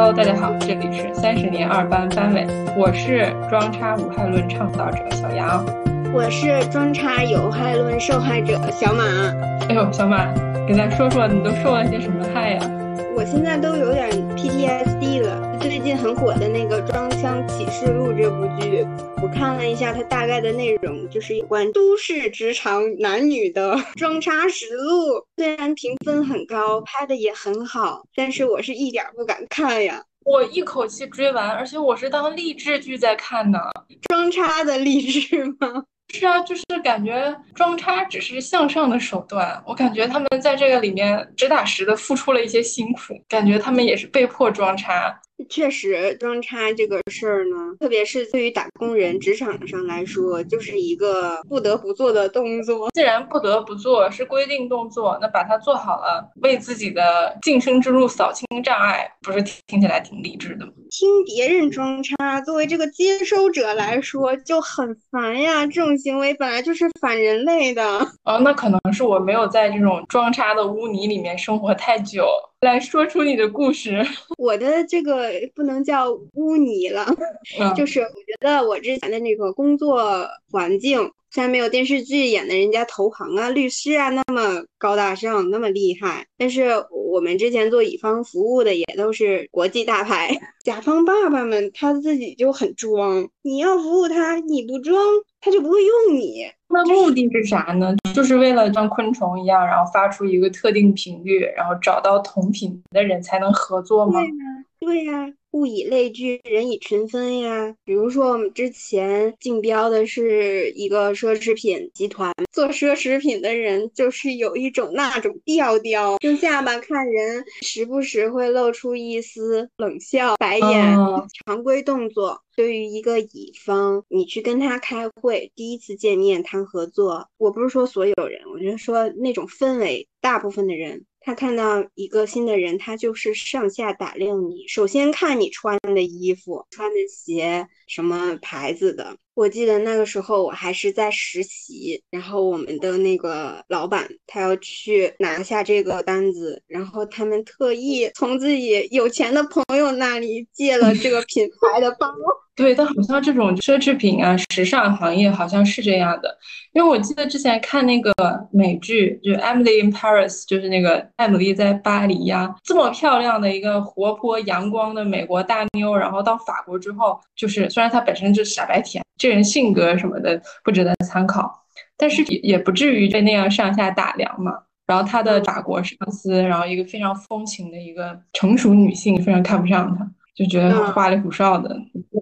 Hello，大家好，这里是三十年二班班委，我是装叉无害论倡导者小杨，我是装叉有害论受害者小马。哎呦，小马，给咱说说你都受了些什么害呀？我现在都有点 PTSD 了。最近很火的那个《装腔启示录》这部剧，我看了一下，它大概的内容就是有关都市职场男女的 装叉实录。虽然评分很高，拍的也很好，但是我是一点不敢看呀。我一口气追完，而且我是当励志剧在看的。装叉的励志吗？是啊，就是感觉装叉只是向上的手段。我感觉他们在这个里面实打实的付出了一些辛苦，感觉他们也是被迫装叉。确实，装叉这个事儿呢，特别是对于打工人、职场上来说，就是一个不得不做的动作。既然不得不做，是规定动作，那把它做好了，为自己的晋升之路扫清障碍，不是听起来挺励志的吗？听别人装叉，作为这个接收者来说就很烦呀。这种行为本来就是反人类的。哦，那可能是我没有在这种装叉的污泥里面生活太久。来说出你的故事。我的这个不能叫污泥了，就是我觉得我之前的那个工作环境。虽然没有电视剧演的人家投行啊、律师啊那么高大上、那么厉害，但是我们之前做乙方服务的也都是国际大牌。甲方爸爸们他自己就很装，你要服务他，你不装他就不会用你。那目的是啥呢？就是为了像昆虫一样，然后发出一个特定频率，然后找到同频的人才能合作吗？物以类聚，人以群分呀。比如说，我们之前竞标的是一个奢侈品集团，做奢侈品的人就是有一种那种调调，用下巴看人，时不时会露出一丝冷笑、白眼。常规动作，对于一个乙方，你去跟他开会，第一次见面谈合作，我不是说所有人，我就说那种氛围，大部分的人。他看到一个新的人，他就是上下打量你。首先看你穿的衣服、穿的鞋，什么牌子的。我记得那个时候我还是在实习，然后我们的那个老板他要去拿下这个单子，然后他们特意从自己有钱的朋友那里借了这个品牌的包。对，但好像这种奢侈品啊、时尚行业好像是这样的，因为我记得之前看那个美剧，就《Emily in Paris》，就是那个艾米丽在巴黎呀，这么漂亮的一个活泼阳光的美国大妞，然后到法国之后，就是虽然她本身就傻白甜。这人性格什么的不值得参考，但是也也不至于被那样上下打量嘛。然后他的法国上司，然后一个非常风情的一个成熟女性，非常看不上他，就觉得花里胡哨的，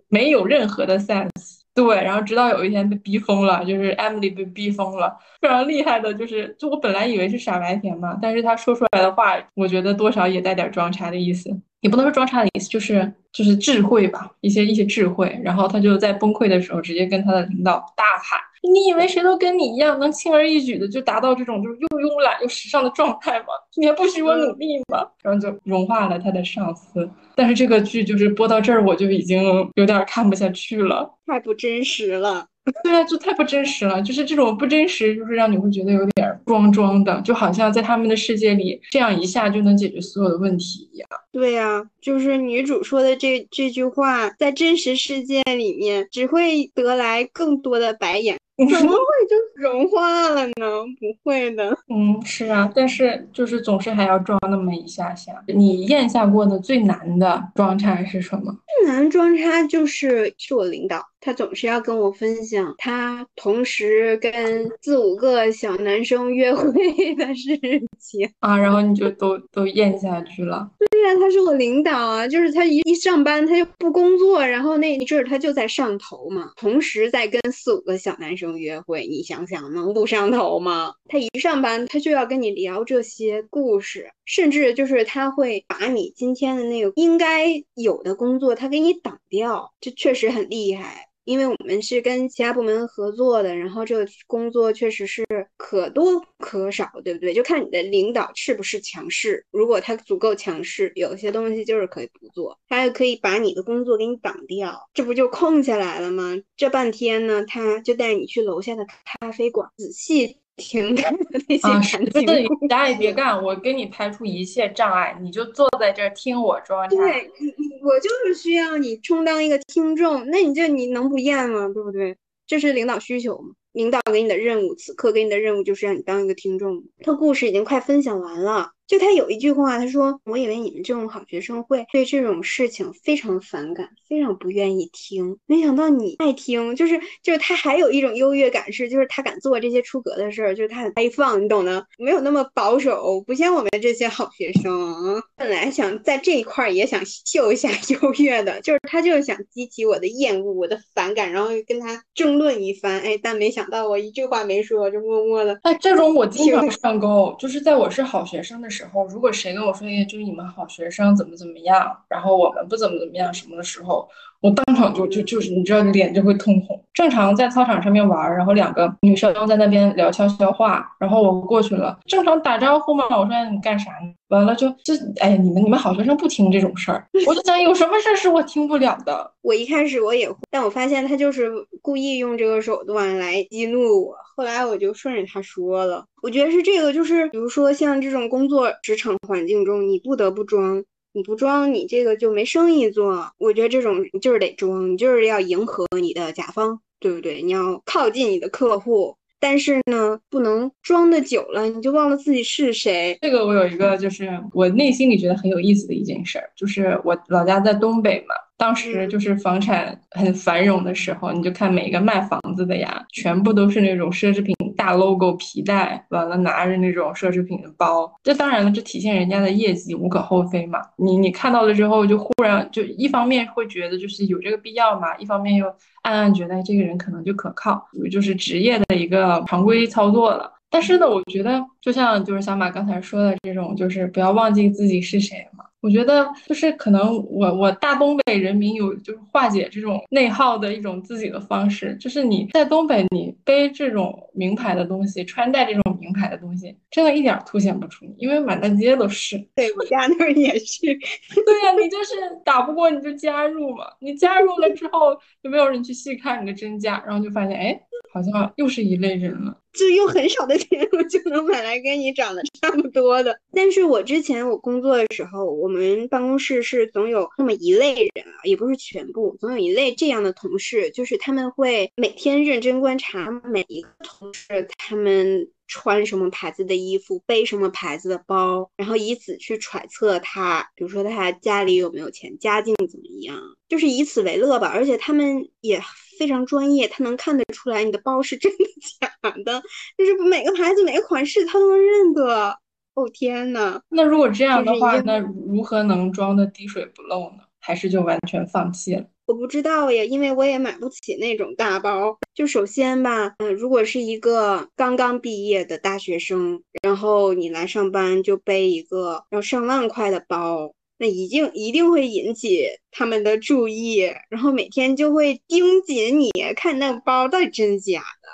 没有任何的 sense。对，然后直到有一天被逼疯了，就是 Emily 被逼疯了。非常厉害的就是，就我本来以为是傻白甜嘛，但是他说出来的话，我觉得多少也带点装叉的意思。也不能说装叉的意思，就是就是智慧吧，一些一些智慧。然后他就在崩溃的时候，直接跟他的领导大喊：“你以为谁都跟你一样，能轻而易举的就达到这种就是又慵懒又时尚的状态吗？你还不许我努力吗？”然后就融化了他的上司。但是这个剧就是播到这儿，我就已经有点看不下去了，太不真实了。对啊，就太不真实了，就是这种不真实，就是让你会觉得有点装装的，就好像在他们的世界里，这样一下就能解决所有的问题一样。对呀，就是女主说的这这句话，在真实世界里面只会得来更多的白眼。怎么会就融化了呢？不会的。嗯，是啊，但是就是总是还要装那么一下下。你咽下过的最难的装叉是什么？最难装叉就是是我领导，他总是要跟我分享他同时跟四五个小男生约会的事情啊，然后你就都都咽下去了。对呀，他是我领导啊，就是他一一上班他就不工作，然后那一阵儿他就在上头嘛，同时在跟四五个小男生。约会，你想想能不上头吗？他一上班，他就要跟你聊这些故事，甚至就是他会把你今天的那个应该有的工作，他给你挡掉，这确实很厉害。因为我们是跟其他部门合作的，然后这个工作确实是可多可少，对不对？就看你的领导是不是强势。如果他足够强势，有些东西就是可以不做，他也可以把你的工作给你挡掉，这不就空下来了吗？这半天呢，他就带你去楼下的咖啡馆，仔细听的那些啊，感，情啥也别干，我给你排除一切障碍，你就坐在这儿听我装叉。对你，你我就是需要你充当一个听众，那你这你能不厌吗？对不对？这是领导需求嘛？领导给你的任务，此刻给你的任务就是让你当一个听众。他故事已经快分享完了，就他有一句话，他说：“我以为你们这种好学生会对这种事情非常反感，非常不愿意听，没想到你爱听。”就是就是他还有一种优越感是，就是他敢做这些出格的事儿，就是他很开放，你懂的，没有那么保守，不像我们这些好学生。本来想在这一块儿也想秀一下 优越的，就是他就是想激起我的厌恶、我的反感，然后跟他争论一番。哎，但没想到我一句话没说，就默默的。哎，这种我经常上钩，就是在我是好学生的时时候，如果谁跟我说，哎，就是你们好学生怎么怎么样，然后我们不怎么怎么样什么的时候，我当场就就就是你知道脸就会通红。正常在操场上面玩，然后两个女生在那边聊悄悄话，然后我过去了，正常打招呼嘛，我说哎你干啥呢？完了就就哎呀你们你们好学生不听这种事儿，我就想有什么事儿是我听不了的。我一开始我也会，但我发现他就是故意用这个手段来激怒我。后来我就顺着他说了，我觉得是这个，就是比如说像这种工作职场环境中，你不得不装，你不装，你这个就没生意做。我觉得这种你就是得装，你就是要迎合你的甲方，对不对？你要靠近你的客户。但是呢，不能装的久了，你就忘了自己是谁。这个我有一个，就是我内心里觉得很有意思的一件事儿，就是我老家在东北嘛，当时就是房产很繁荣的时候，你就看每一个卖房子的呀，全部都是那种奢侈品大 logo 皮带，完了拿着那种奢侈品的包。这当然了，这体现人家的业绩，无可厚非嘛。你你看到了之后，就忽然就一方面会觉得就是有这个必要嘛，一方面又暗暗觉得这个人可能就可靠，就是职业的一个常规操作了。但是呢，我觉得就像就是小马刚才说的这种，就是不要忘记自己是谁嘛。我觉得就是可能我我大东北人民有就是化解这种内耗的一种自己的方式，就是你在东北你背这种名牌的东西，穿戴这种名牌的东西，真的一点凸显不出你，因为满大街都是。对我家那儿也是。对呀、你就是打不过你就加入嘛，你加入了之后就没有人去细看你的真假，然后就发现哎，好像又是一类人了。就用很少的钱，我就能买来跟你长得差不多的。但是我之前我工作的时候，我们办公室是总有那么一类人啊，也不是全部，总有一类这样的同事，就是他们会每天认真观察每一个同事他们。穿什么牌子的衣服，背什么牌子的包，然后以此去揣测他，比如说他家里有没有钱，家境怎么样，就是以此为乐吧。而且他们也非常专业，他能看得出来你的包是真的 假的，就是每个牌子每个款式他都能认得。哦天呐，那如果这样的话，那如何能装的滴水不漏呢？还是就完全放弃了？我不知道呀，因为我也买不起那种大包。就首先吧，嗯、如果是一个刚刚毕业的大学生，然后你来上班就背一个要上万块的包，那一定一定会引起他们的注意，然后每天就会盯紧你看那个包到底真假的，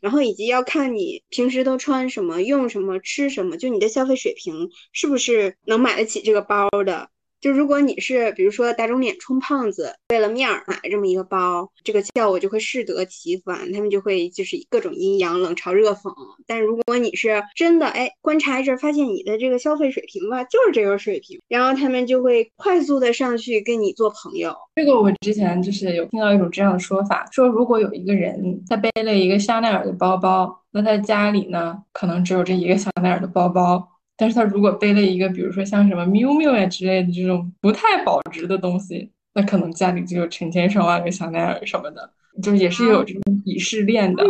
然后以及要看你平时都穿什么、用什么、吃什么，就你的消费水平是不是能买得起这个包的。就如果你是比如说打肿脸充胖子，为了面儿买这么一个包，这个效果就会适得其反，他们就会就是各种阴阳、冷嘲热讽。但如果你是真的哎观察一阵，发现你的这个消费水平吧就是这个水平，然后他们就会快速的上去跟你做朋友。这个我之前就是有听到一种这样的说法，说如果有一个人他背了一个香奈儿的包包，那他家里呢可能只有这一个香奈儿的包包。但是他如果背了一个，比如说像什么 miu miu 呀之类的这种不太保值的东西，那可能家里就有成千上万个香奈儿什么的，就也是有这种鄙视链的。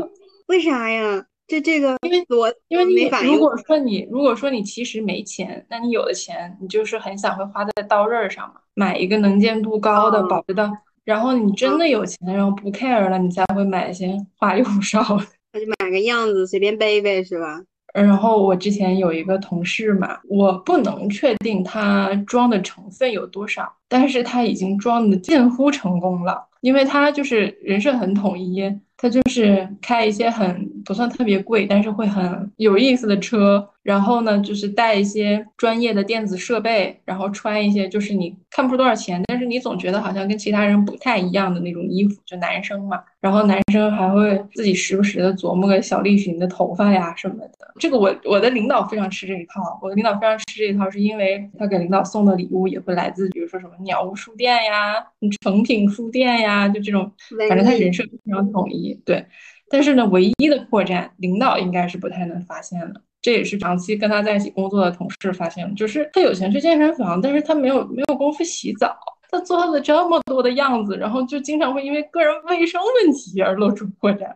为啥呀？这这个因为我因为你如果说你如果说你其实没钱，那你有的钱你就是很想会花在刀刃上嘛，买一个能见度高的哦保值的，然后你真的有钱，然后不 care 了，你才会买一些花里胡哨的。那就买个样子随便背背是吧？然后我之前有一个同事嘛，我不能确定他装的成分有多少，但是他已经装的近乎成功了，因为他就是人设很统一，他就是开一些很不算特别贵，但是会很有意思的车。然后呢，就是带一些专业的电子设备，然后穿一些就是你看不出多少钱，但是你总觉得好像跟其他人不太一样的那种衣服，就男生嘛。然后男生还会自己时不时的琢磨个小栗旬的头发呀什么的。这个我我的领导非常吃这一套，我的领导非常吃这一套，是因为他给领导送的礼物也会来自，比如说什么鸟屋书店呀、诚品书店呀，就这种，反正他人设非常统一。对，但是呢，唯一的破绽，领导应该是不太能发现的。这也是长期跟他在一起工作的同事发现，就是他有钱去健身房，但是他没有没有功夫洗澡，他做了这么多的样子，然后就经常会因为个人卫生问题而露出破绽。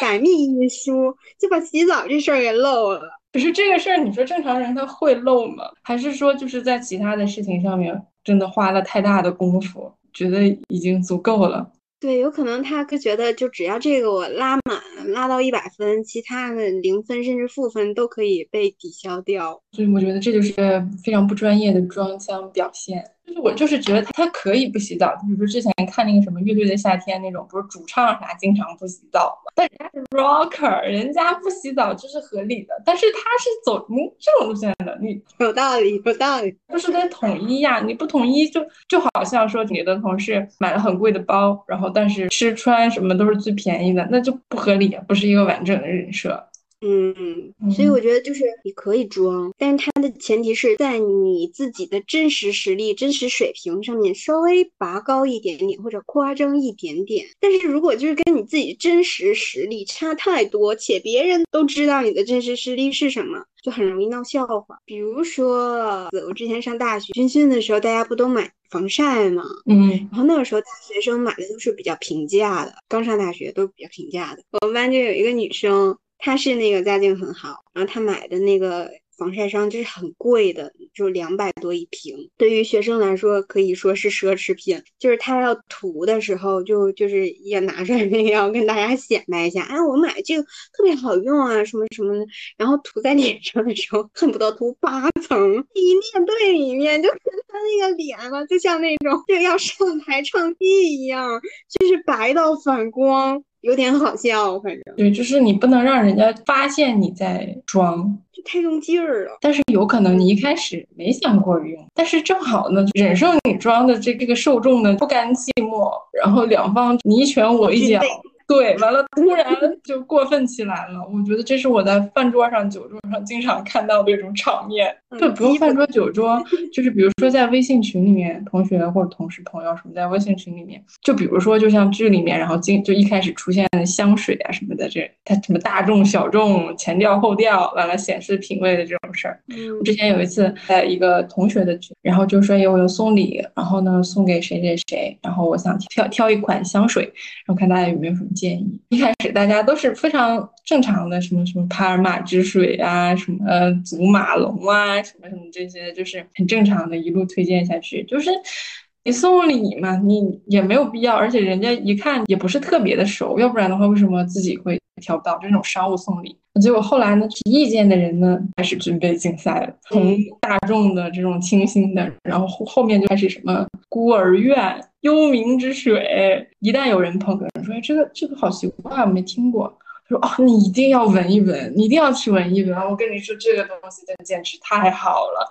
改密一疏，就把洗澡这事儿给漏了。可是这个事儿，你说正常人他会漏吗？还是说就是在其他的事情上面真的花了太大的功夫，觉得已经足够了？对，有可能他觉得就只要这个我拉满，拉到一百分，其他的零分甚至负分都可以被抵消掉。所以我觉得这就是非常不专业的装腔表现。就是我就是觉得他他可以不洗澡，比如说之前看那个什么乐队的夏天那种，不是主唱啥经常不洗澡吗？但人家是 rocker，人家不洗澡就是合理的。但是他是走嗯这种路线的，你有道理，有道理，就是得统一呀。你不统一就就好像说你的同事买了很贵的包，然后但是吃穿什么都是最便宜的，那就不合理，不是一个完整的人设。嗯，所以我觉得就是你可以装，但是它的前提是在你自己的真实实力、真实水平上面稍微拔高一点点或者夸张一点点。但是如果就是跟你自己真实实力差太多，且别人都知道你的真实实力是什么，就很容易闹笑话。比如说我之前上大学军训的时候，大家不都买防晒吗？嗯，然后那个时候大学生买的都是比较平价的，刚上大学都比较平价的。我们班就有一个女生。他是那个家境很好，然后他买的那个防晒霜就是很贵的，就两百多一瓶。对于学生来说，可以说是奢侈品。就是他要涂的时候，就就是也拿出来那个要跟大家显摆一下，哎，我买这个特别好用啊，什么什么的。然后涂在脸上的时候，恨不得涂八层，一面对里面，就是他那个脸嘛，就像那种就要上台唱戏一样，就是白到反光。有点好笑，反正对，就是你不能让人家发现你在装，就太用劲儿了。但是有可能你一开始没想过用，但是正好呢，忍受你装的这这个受众呢不甘寂寞，然后两方你一拳我一脚。对，完了，突然就过分起来了。我觉得这是我在饭桌上、酒桌上经常看到的一种场面。就不用饭桌、酒桌，就是比如说在微信群里面，同学或者同事、朋友什么在微信群里面，就比如说就像剧里面，然后经就一开始出现香水啊什么的，这它什么大众、小众、前调、后调，完了显示品味的这种事儿。我之前有一次在一个同学的群，然后就说有我有送礼，然后呢送给谁谁谁，然后我想挑挑一款香水，然后看大家有没有什么。建议一开始大家都是非常正常的，什么什么帕尔马之水啊，什么祖马龙啊，什么什么这些，就是很正常的，一路推荐下去。就是你送礼嘛，你也没有必要，而且人家一看也不是特别的熟，要不然的话，为什么自己会挑不到这种商务送礼？结果后来呢，提意见的人呢开始准备竞赛了，从大众的这种清新的，然后后后面就开始什么孤儿院、幽冥之水，一旦有人捧，有人说哎这个这个好奇怪，我没听过。他说哦，你一定要闻一闻，你一定要去闻一闻。我跟你说，这个东西真的简直太好了，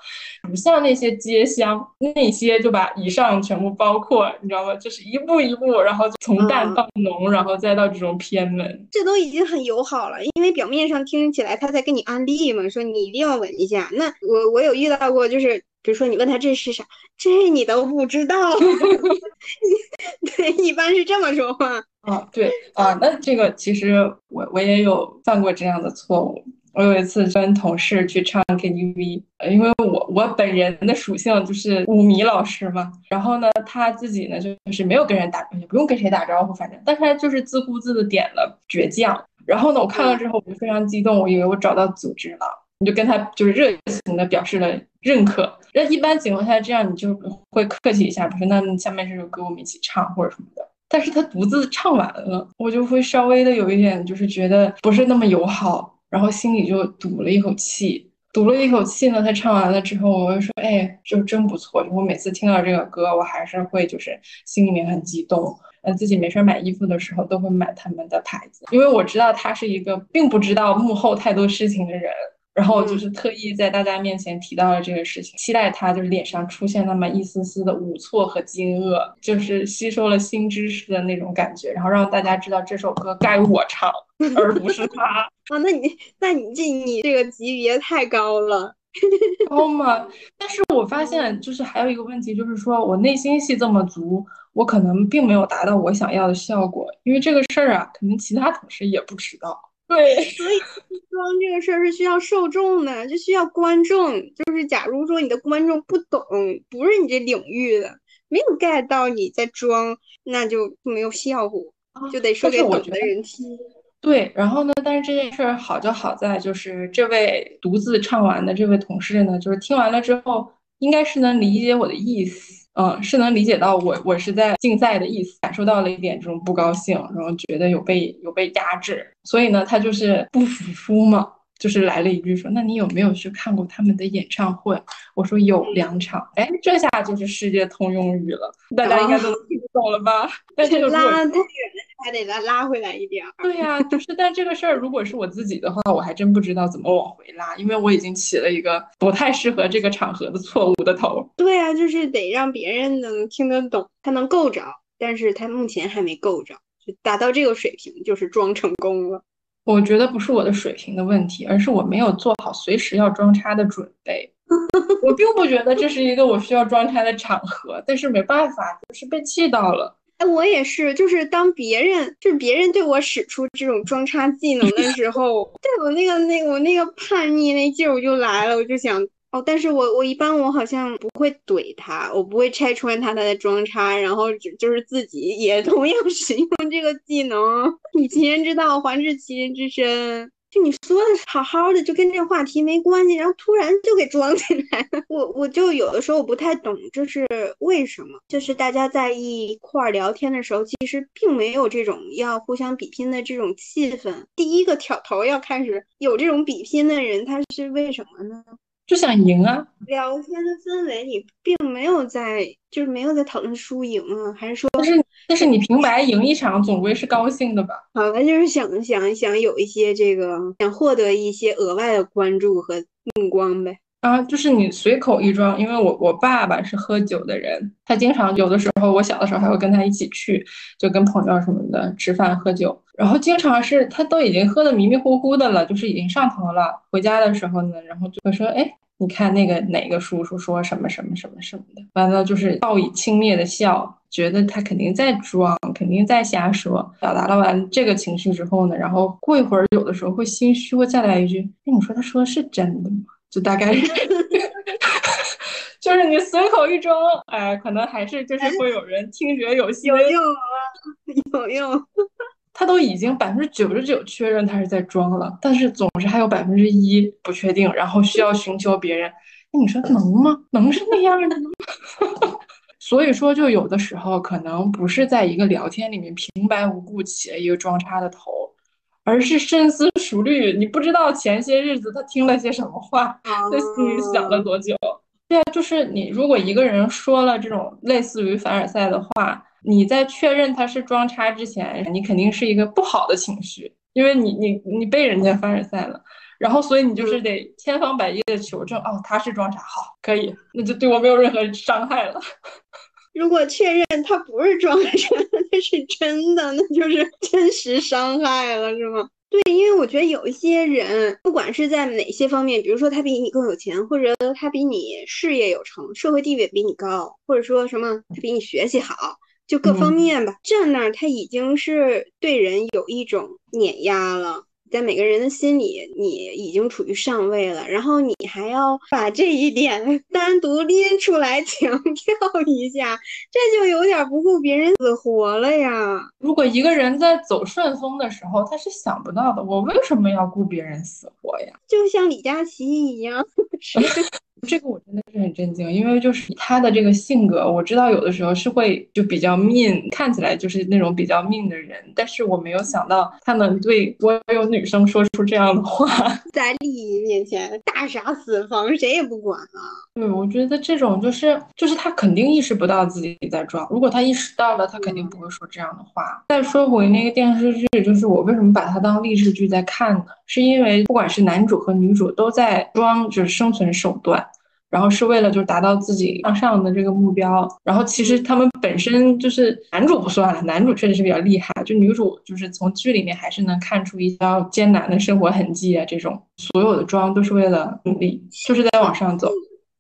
不像那些街香，那些就把以上全部包括，你知道吗？就是一步一步，然后从淡到浓，然后再到这种偏门，这都已经很友好了。因为表面上听起来他在跟你安利嘛，说你一定要闻一下。那我我有遇到过，就是比如说你问他这是啥，这你都不知道，对，一般是这么说话。啊，对啊，那这个其实我我也有犯过这样的错误。我有一次跟同事去唱 KTV，因为我我本人的属性就是舞迷老师嘛。然后呢，他自己呢就就是没有跟人打，也不用跟谁打招呼，反正，但他就是自顾自的点了倔强。然后呢，我看了之后我就非常激动，我以为我找到组织了，你就跟他就是热情的表示了认可。那一般情况下这样你就会客气一下，不是？那下面这首歌我们一起唱或者什么的。但是他独自唱完了，我就会稍微的有一点，就是觉得不是那么友好，然后心里就堵了一口气，堵了一口气呢。他唱完了之后，我就说，哎，就真不错。就我每次听到这个歌，我还是会就是心里面很激动。嗯自己没事买衣服的时候都会买他们的牌子，因为我知道他是一个并不知道幕后太多事情的人。然后就是特意在大家面前提到了这个事情，期待他就是脸上出现那么一丝丝的无措和惊愕，就是吸收了新知识的那种感觉，然后让大家知道这首歌该我唱，而不是他 啊。那你那你这你这个级别太高了，高吗？但是我发现就是还有一个问题，就是说我内心戏这么足，我可能并没有达到我想要的效果，因为这个事儿啊，可能其他同事也不知道。对，所以装这个事儿是需要受众的，就需要观众。就是假如说你的观众不懂，不是你这领域的，没有 get 到你在装，那就没有效果，就得说给懂的人听。对，然后呢？但是这件事儿好就好在，就是这位独自唱完的这位同事呢，就是听完了之后，应该是能理解我的意思。嗯，是能理解到我我是在竞赛的意思，感受到了一点这种不高兴，然后觉得有被有被压制，所以呢，他就是不服输嘛，就是来了一句说：“那你有没有去看过他们的演唱会？”我说有两场，哎，这下就是世界通用语了，大家应该都能听懂了吧？拉太远了。还得再拉回来一点儿。对呀，就是，但这个事儿如果是我自己的话，我还真不知道怎么往回拉，因为我已经起了一个不太适合这个场合的错误的头。对啊，就是得让别人能听得懂，他能够着，但是他目前还没够着，就达到这个水平，就是装成功了。我觉得不是我的水平的问题，而是我没有做好随时要装叉的准备。我并不觉得这是一个我需要装叉的场合，但是没办法，就是被气到了。哎，我也是，就是当别人就是别人对我使出这种装叉技能的时候，对我那个那我那个叛逆那劲儿我就来了，我就想哦，但是我我一般我好像不会怼他，我不会拆穿他他的装叉，然后就是自己也同样使用这个技能，以其人之道还治其人之身。就你说的好好的，就跟这话题没关系，然后突然就给装起来了。我我就有的时候我不太懂这是为什么。就是大家在一块儿聊天的时候，其实并没有这种要互相比拼的这种气氛。第一个挑头要开始有这种比拼的人，他是为什么呢？就想赢啊！聊天的氛围，你并没有在，就是没有在讨论输赢啊，还是说？但是，但是你平白赢一场，总归是高兴的吧？好了，就是想想想有一些这个，想获得一些额外的关注和目光呗。啊，就是你随口一装，因为我我爸爸是喝酒的人，他经常有的时候，我小的时候还会跟他一起去，就跟朋友什么的吃饭喝酒，然后经常是他都已经喝的迷迷糊糊的了，就是已经上头了。回家的时候呢，然后就会说，哎，你看那个哪个叔叔说什么什么什么什么的，完了就是报以轻蔑的笑，觉得他肯定在装，肯定在瞎说。表达了完这个情绪之后呢，然后过一会儿，有的时候会心虚，会再来一句，哎，你说他说的是真的吗？就大概，就是你随口一装，哎，可能还是就是会有人听觉有心，有用啊，有用。他都已经百分之九十九确认他是在装了，但是总是还有百分之一不确定，然后需要寻求别人。那你说能吗？能是那样的吗？所以说，就有的时候可能不是在一个聊天里面平白无故起了一个装叉的头。而是深思熟虑，你不知道前些日子他听了些什么话，在心里想了多久。对啊，就是你如果一个人说了这种类似于凡尔赛的话，你在确认他是装叉之前，你肯定是一个不好的情绪，因为你你你被人家凡尔赛了，然后所以你就是得千方百计的求证，哦，他是装叉，好，可以，那就对我没有任何伤害了。如果确认他不是装的，那是真的，那就是真实伤害了，是吗？对，因为我觉得有一些人，不管是在哪些方面，比如说他比你更有钱，或者他比你事业有成，社会地位比你高，或者说什么他比你学习好，就各方面吧，站那儿他已经是对人有一种碾压了。在每个人的心里，你已经处于上位了，然后你还要把这一点 单独拎出来强调一下，这就有点不顾别人死活了呀。如果一个人在走顺风的时候，他是想不到的，我为什么要顾别人死活呀？就像李佳琦一样，这个我真的是很震惊，因为就是他的这个性格，我知道有的时候是会就比较 mean，看起来就是那种比较 mean 的人，但是我没有想到他能对所有女生说出这样的话，在利益面前大杀四方，谁也不管啊。对，我觉得这种就是就是他肯定意识不到自己在装，如果他意识到了，他肯定不会说这样的话。再说回那个电视剧，就是我为什么把它当励志剧在看呢？是因为不管是男主和女主都在装，就是生存手段。然后是为了就是达到自己向上的这个目标，然后其实他们本身就是男主不算了，男主确实是比较厉害，就女主就是从剧里面还是能看出一些艰难的生活痕迹啊，这种所有的妆都是为了努力，就是在往上走，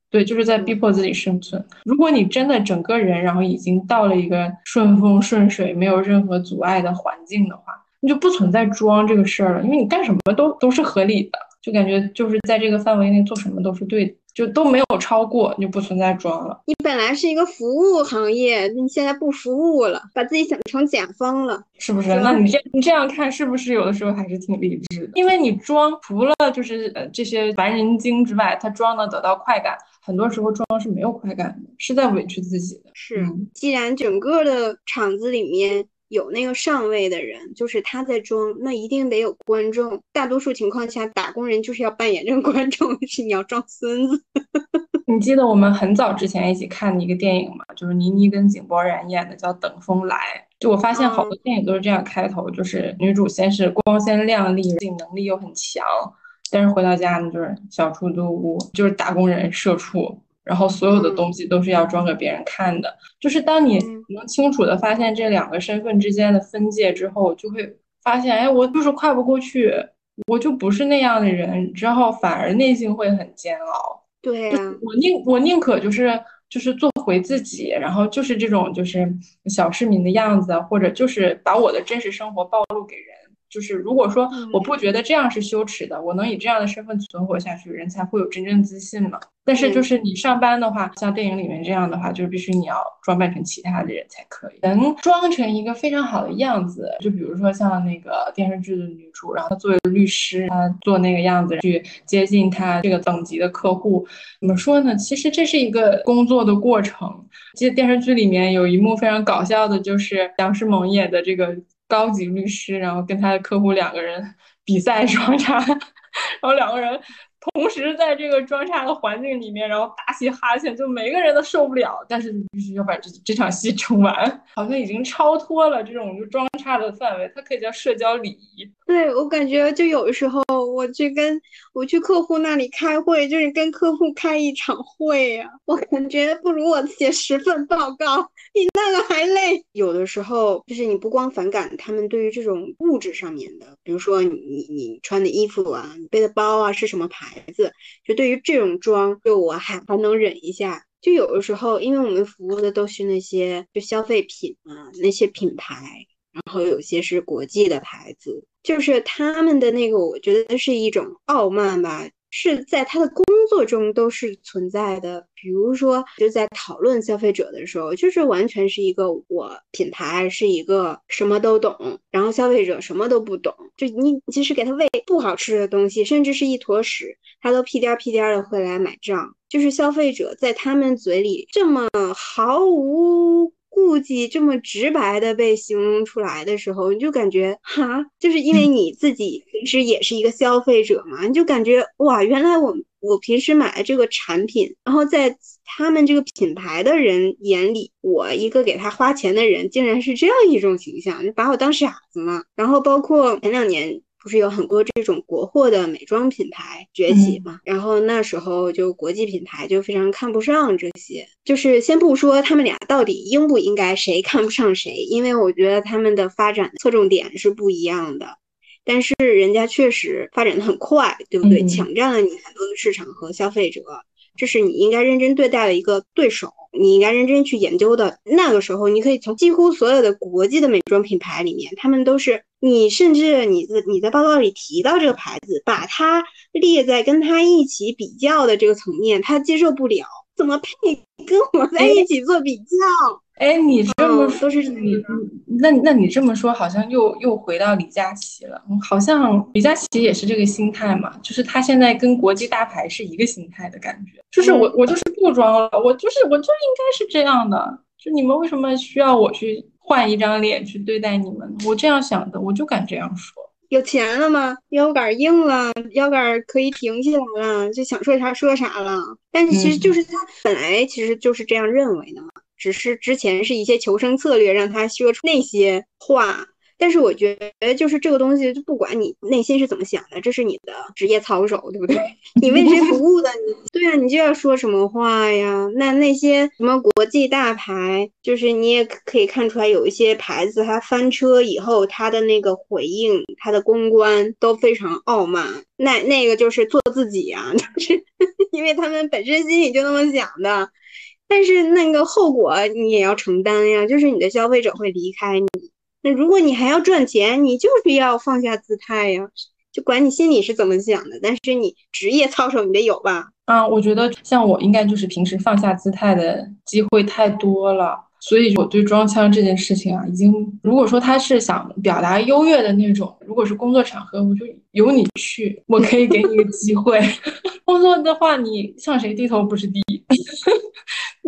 对，就是在逼迫自己生存。如果你真的整个人然后已经到了一个顺风顺水、没有任何阻碍的环境的话，你就不存在装这个事儿了，因为你干什么都都是合理的，就感觉就是在这个范围内做什么都是对的。就都没有超过，就不存在装了。你本来是一个服务行业，你现在不服务了，把自己想成甲方了，是不是？那你这你这样看，是不是有的时候还是挺励志的？因为你装除了就是呃这些烦人精之外，他装的得到快感，很多时候装是没有快感的，是在委屈自己的。是，既然整个的厂子里面。有那个上位的人，就是他在装，那一定得有观众。大多数情况下，打工人就是要扮演这个观众，是你要装孙子。你记得我们很早之前一起看的一个电影吗？就是倪妮跟井柏然演的，叫《等风来》。就我发现好多电影都是这样开头，就是女主先是光鲜亮丽，自己能力又很强，但是回到家呢，就是小出租屋，就是打工人、社畜。然后所有的东西都是要装给别人看的，就是当你能清楚的发现这两个身份之间的分界之后，就会发现，哎，我就是跨不过去，我就不是那样的人，之后反而内心会很煎熬。对呀，我宁我宁可就是就是做回自己，然后就是这种就是小市民的样子，或者就是把我的真实生活暴露给人。就是如果说我不觉得这样是羞耻的，我能以这样的身份存活下去，人才会有真正自信嘛。但是就是你上班的话，像电影里面这样的话，就是必须你要装扮成其他的人才可以，能装成一个非常好的样子。就比如说像那个电视剧的女主，然后她作为律师，她做那个样子去接近她这个等级的客户，怎么说呢？其实这是一个工作的过程。记得电视剧里面有一幕非常搞笑的，就是杨诗萌演的这个。高级律师，然后跟他的客户两个人比赛装叉，然后两个人同时在这个装叉的环境里面，然后打起哈欠，就每个人都受不了，但是必须要把这这场戏撑完，好像已经超脱了这种就装叉的范围，它可以叫社交礼仪。对我感觉，就有的时候我去跟我去客户那里开会，就是跟客户开一场会呀，我感觉不如我写十份报告。比那个还累。有的时候，就是你不光反感他们对于这种物质上面的，比如说你你你穿的衣服啊，你背的包啊是什么牌子，就对于这种装，就我还还能忍一下。就有的时候，因为我们服务的都是那些就消费品啊，那些品牌，然后有些是国际的牌子，就是他们的那个，我觉得是一种傲慢吧。是在他的工作中都是存在的，比如说就在讨论消费者的时候，就是完全是一个我品牌是一个什么都懂，然后消费者什么都不懂，就你其实给他喂不好吃的东西，甚至是一坨屎，他都屁颠屁颠的会来买账，就是消费者在他们嘴里这么毫无。顾忌这么直白的被形容出来的时候，你就感觉哈，就是因为你自己平时也是一个消费者嘛，你就感觉哇，原来我我平时买的这个产品，然后在他们这个品牌的人眼里，我一个给他花钱的人，竟然是这样一种形象，就把我当傻子嘛。然后包括前两年。不是有很多这种国货的美妆品牌崛起嘛？然后那时候就国际品牌就非常看不上这些。就是先不说他们俩到底应不应该谁看不上谁，因为我觉得他们的发展侧重点是不一样的。但是人家确实发展的很快，对不对？抢占了你很多的市场和消费者，这是你应该认真对待的一个对手。你应该认真去研究的。那个时候，你可以从几乎所有的国际的美妆品牌里面，他们都是你甚至你在你在报告里提到这个牌子，把它列在跟它一起比较的这个层面，他接受不了。怎么配跟我在一起做比较？哎，你这么说是你，那那你这么说，好像又又回到李佳琦了。好像李佳琦也是这个心态嘛，就是他现在跟国际大牌是一个心态的感觉，就是我我就是不装了，我就是我就应该是这样的。就你们为什么需要我去换一张脸去对待你们？我这样想的，我就敢这样说。有钱了吗？腰杆硬了，腰杆可以挺起来了，就想说啥说啥了。但是其实就是他本来其实就是这样认为的嘛，只是之前是一些求生策略让他说出那些话。但是我觉得，就是这个东西，就不管你内心是怎么想的，这是你的职业操守，对不对？你为谁服务的？你对啊，你就要说什么话呀？那那些什么国际大牌，就是你也可以看出来，有一些牌子它翻车以后，它的那个回应，它的公关都非常傲慢。那那个就是做自己呀，就是因为他们本身心里就那么想的。但是那个后果你也要承担呀，就是你的消费者会离开你。那如果你还要赚钱，你就是要放下姿态呀，就管你心里是怎么想的。但是你职业操守你得有吧？啊，我觉得像我应该就是平时放下姿态的机会太多了，所以我对装腔这件事情啊，已经如果说他是想表达优越的那种，如果是工作场合，我就由你去，我可以给你个机会。工作的话，你向谁低头不是低，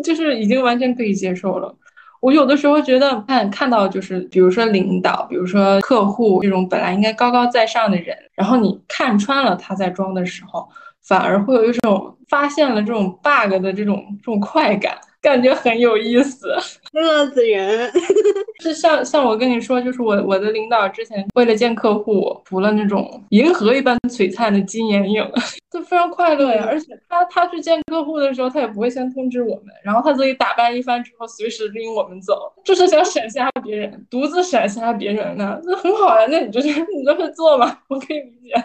就是已经完全可以接受了。我有的时候觉得看看到就是，比如说领导，比如说客户这种本来应该高高在上的人，然后你看穿了他在装的时候，反而会有一种发现了这种 bug 的这种这种快感。感觉很有意思，乐死人。是像像我跟你说，就是我我的领导之前为了见客户，涂了那种银河一般璀璨的金眼影，就非常快乐呀。而且他他去见客户的时候，他也不会先通知我们，然后他自己打扮一番之后，随时拎我们走，就是想闪瞎别人，独自闪瞎别人呢，那很好呀。那你就是你就会做嘛，我可以理解。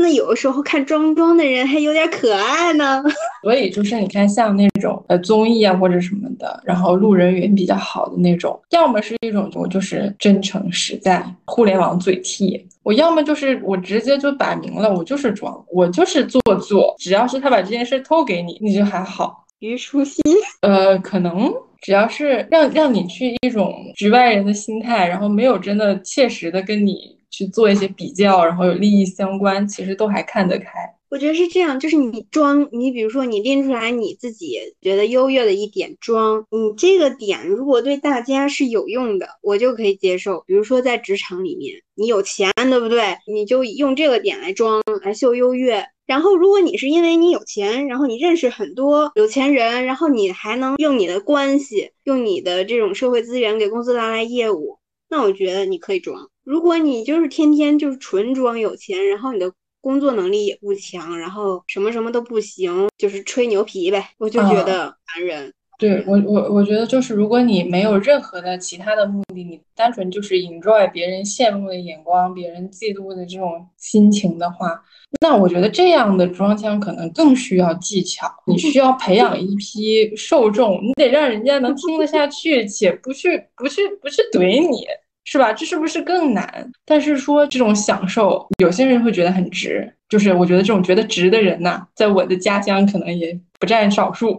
那有的时候看装装的人还有点可爱呢，所以就是你看像那种呃综艺啊或者什么的，然后路人缘比较好的那种，要么是一种我就是真诚实在，互联网嘴替，我要么就是我直接就摆明了我就是装，我就是做作，只要是他把这件事偷给你，你就还好。虞书欣，呃，可能只要是让让你去一种局外人的心态，然后没有真的切实的跟你。去做一些比较，然后有利益相关，其实都还看得开。我觉得是这样，就是你装，你比如说你拎出来你自己觉得优越的一点装，你这个点如果对大家是有用的，我就可以接受。比如说在职场里面，你有钱，对不对？你就用这个点来装，来秀优越。然后如果你是因为你有钱，然后你认识很多有钱人，然后你还能用你的关系，用你的这种社会资源给公司拉来业务，那我觉得你可以装。如果你就是天天就是纯装有钱，然后你的工作能力也不强，然后什么什么都不行，就是吹牛皮呗，我就觉得烦人。对我我我觉得就是如果你没有任何的其他的目的，你单纯就是 enjoy 别人羡慕的眼光、别人嫉妒的这种心情的话，那我觉得这样的装腔可能更需要技巧，你需要培养一批受众，你得让人家能听得下去，且不去不去不去怼你。是吧？这是不是更难？但是说这种享受，有些人会觉得很值。就是我觉得这种觉得值的人呐，在我的家乡可能也不占少数。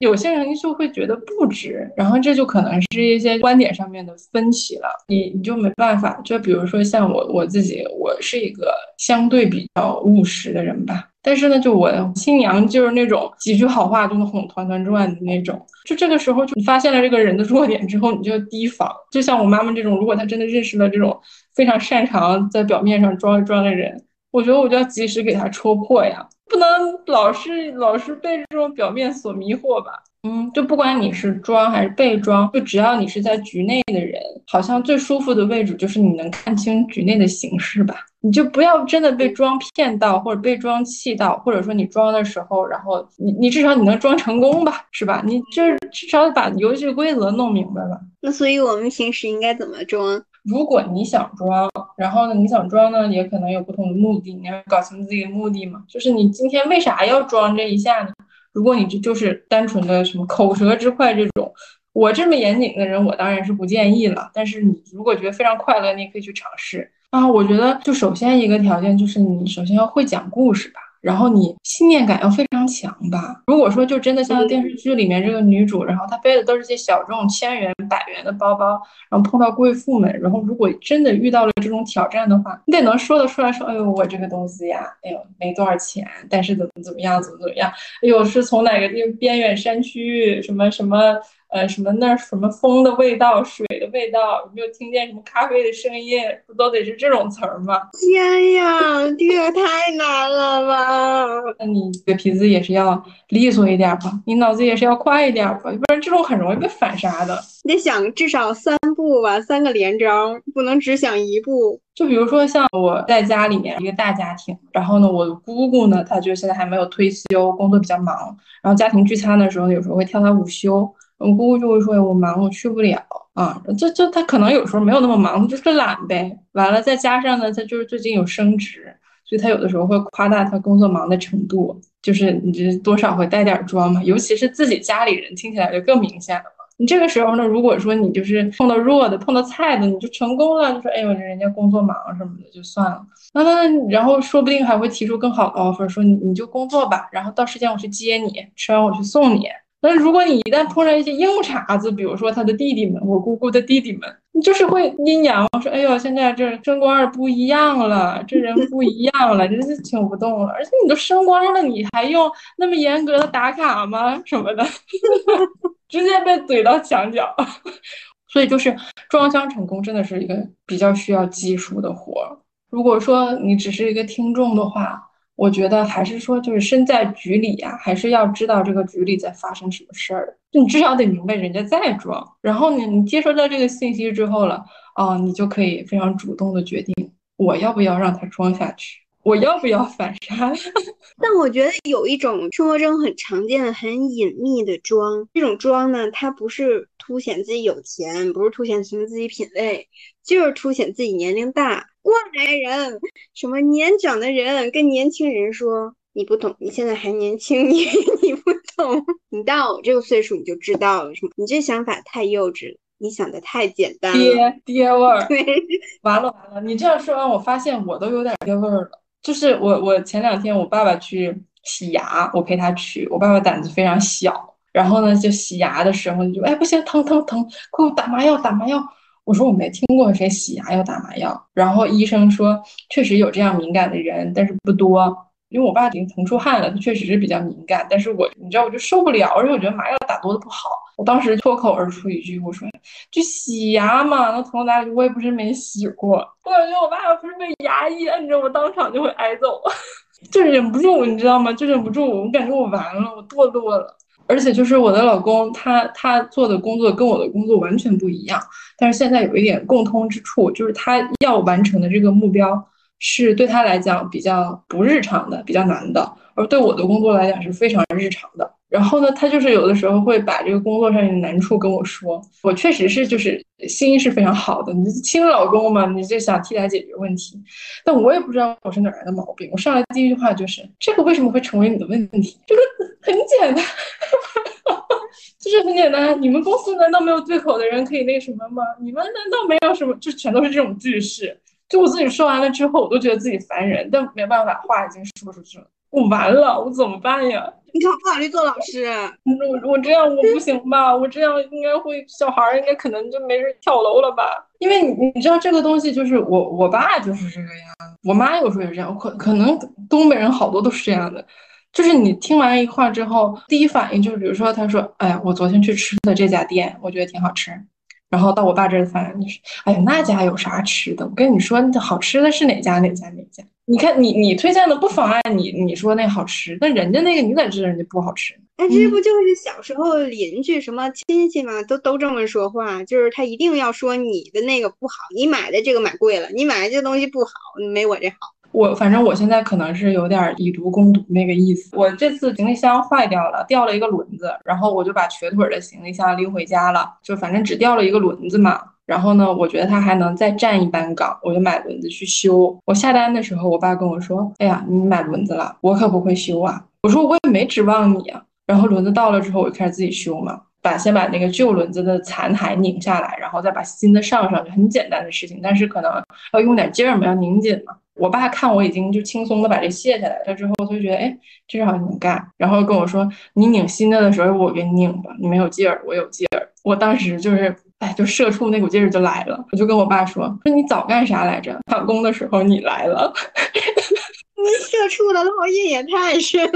有些人就会觉得不值，然后这就可能是一些观点上面的分歧了。你你就没办法。就比如说像我我自己，我是一个相对比较务实的人吧。但是呢，就我新娘就是那种几句好话就能哄团团转的那种。就这个时候，就你发现了这个人的弱点之后，你就提防。就像我妈妈这种，如果她真的认识了这种非常擅长在表面上装一装的人，我觉得我就要及时给他戳破呀，不能老是老是被这种表面所迷惑吧。嗯，就不管你是装还是被装，就只要你是在局内的人，好像最舒服的位置就是你能看清局内的形势吧。你就不要真的被装骗到，或者被装气到，或者说你装的时候，然后你你至少你能装成功吧，是吧？你就是至少把游戏规则弄明白吧。那所以我们平时应该怎么装？如果你想装，然后呢，你想装呢，也可能有不同的目的，你要搞清自己的目的嘛。就是你今天为啥要装这一下呢？如果你这就是单纯的什么口舌之快这种，我这么严谨的人，我当然是不建议了。但是你如果觉得非常快乐，你也可以去尝试啊。我觉得就首先一个条件就是你首先要会讲故事吧。然后你信念感要非常强吧。如果说就真的像电视剧里面这个女主，然后她背的都是些小众千元、百元的包包，然后碰到贵妇们，然后如果真的遇到了这种挑战的话，你得能说得出来，说，哎呦，我这个东西呀，哎呦，没多少钱，但是怎么怎么样，怎么怎么样，哎呦，是从哪个地边远山区，什么什么。呃，什么那什么风的味道，水的味道，有没有听见什么咖啡的声音？不都得是这种词儿吗？天呀，这个太难了吧！那你嘴皮子也是要利索一点吧，你脑子也是要快一点吧，不然这种很容易被反杀的。你得想至少三步吧，三个连招，不能只想一步。就比如说像我在家里面一个大家庭，然后呢，我的姑姑呢，她就现在还没有退休，工作比较忙，然后家庭聚餐的时候，有时候会跳她午休。我姑姑就会说：“我忙，我去不了啊。”这这他可能有时候没有那么忙，就是懒呗。完了，再加上呢，他就是最近有升职，所以他有的时候会夸大他工作忙的程度，就是你这多少会带点装嘛。尤其是自己家里人，听起来就更明显了嘛。你这个时候呢，如果说你就是碰到弱的、碰到菜的，你就成功了，就说：“哎呦，人家工作忙什么的，就算了。”那那然后说不定还会提出更好的 offer，说你你就工作吧，然后到时间我去接你，吃完我去送你。那如果你一旦碰上一些硬茬子，比如说他的弟弟们，我姑姑的弟弟们，你就是会阴阳说，哎呦，现在这升官不一样了，这人不一样了，真是请不动了。而且你都升官了，你还用那么严格的打卡吗？什么的，直接被怼到墙角。所以就是装箱成功真的是一个比较需要技术的活儿。如果说你只是一个听众的话。我觉得还是说，就是身在局里呀，还是要知道这个局里在发生什么事儿。你至少得明白人家在装，然后呢，你接收到这个信息之后了，哦，你就可以非常主动的决定，我要不要让他装下去，我要不要反杀。但我觉得有一种生活中很常见的、很隐秘的装，这种装呢，它不是凸显自己有钱，不是凸显什么自己品味，就是凸显自己年龄大。过来人，什么年长的人跟年轻人说，你不懂，你现在还年轻，你你不懂，你到我这个岁数你就知道了，什么？你这想法太幼稚了，你想的太简单了，爹爹味儿。对，完了完了，你这样说完，我发现我都有点爹味儿了。就是我我前两天我爸爸去洗牙，我陪他去，我爸爸胆子非常小，然后呢就洗牙的时候就哎不行，疼疼疼，快给我打麻药打麻药。我说我没听过谁洗牙要打麻药，然后医生说确实有这样敏感的人，但是不多。因为我爸已经疼出汗了，他确实是比较敏感，但是我你知道我就受不了，而且我觉得麻药打多了不好。我当时脱口而出一句，我说就洗牙嘛，那疼哪里？我也不是没洗过。我感觉我爸要不是被牙医摁着，我当场就会挨揍，就忍不住，你知道吗？就忍不住，我感觉我完了，我堕落了。而且就是我的老公，他他做的工作跟我的工作完全不一样，但是现在有一点共通之处，就是他要完成的这个目标是对他来讲比较不日常的、比较难的，而对我的工作来讲是非常日常的。然后呢，他就是有的时候会把这个工作上的难处跟我说，我确实是就是心是非常好的，你亲老公嘛，你就想替他解决问题，但我也不知道我是哪来的毛病。我上来第一句话就是这个为什么会成为你的问题？这个很简单，就是很简单。你们公司难道没有对口的人可以那什么吗？你们难道没有什么？就全都是这种句式。就我自己说完了之后，我都觉得自己烦人，但没办法，话已经说出去了。我完了，我怎么办呀？你考不考虑做老师？我我这样我不行吧？我这样应该会小孩儿应该可能就没人跳楼了吧？因为你你知道这个东西就是我我爸就是这个样，我妈有时候也是这样，可可能东北人好多都是这样的，就是你听完一块之后，第一反应就是比如说他说，哎呀，我昨天去吃的这家店，我觉得挺好吃。然后到我爸这儿反应就是，哎呀，那家有啥吃的？我跟你说，好吃的是哪家哪家哪家？你看你你推荐的不妨碍你你说那好吃，但人家那个你咋知道人家不好吃？那，这不就是小时候邻居什么亲戚嘛，都都这么说话，就是他一定要说你的那个不好，你买的这个买贵了，你买的这东西不好，没我这好。我反正我现在可能是有点以毒攻毒那个意思。我这次行李箱坏掉了，掉了一个轮子，然后我就把瘸腿的行李箱拎回家了。就反正只掉了一个轮子嘛。然后呢，我觉得它还能再站一班岗，我就买轮子去修。我下单的时候，我爸跟我说：“哎呀，你买轮子了，我可不会修啊。”我说：“我也没指望你啊。”然后轮子到了之后，我就开始自己修嘛，把先把那个旧轮子的残骸拧下来，然后再把新的上上，去很简单的事情，但是可能要用点劲儿嘛，要拧紧嘛。我爸看我已经就轻松的把这卸下来了之后，他就觉得哎，这事好像能干，然后跟我说你拧新的的时候我给你拧吧，你没有劲儿，我有劲儿。我当时就是哎，就社畜那股劲儿就来了，我就跟我爸说说你早干啥来着？返工的时候你来了。你社畜的烙印也太深了，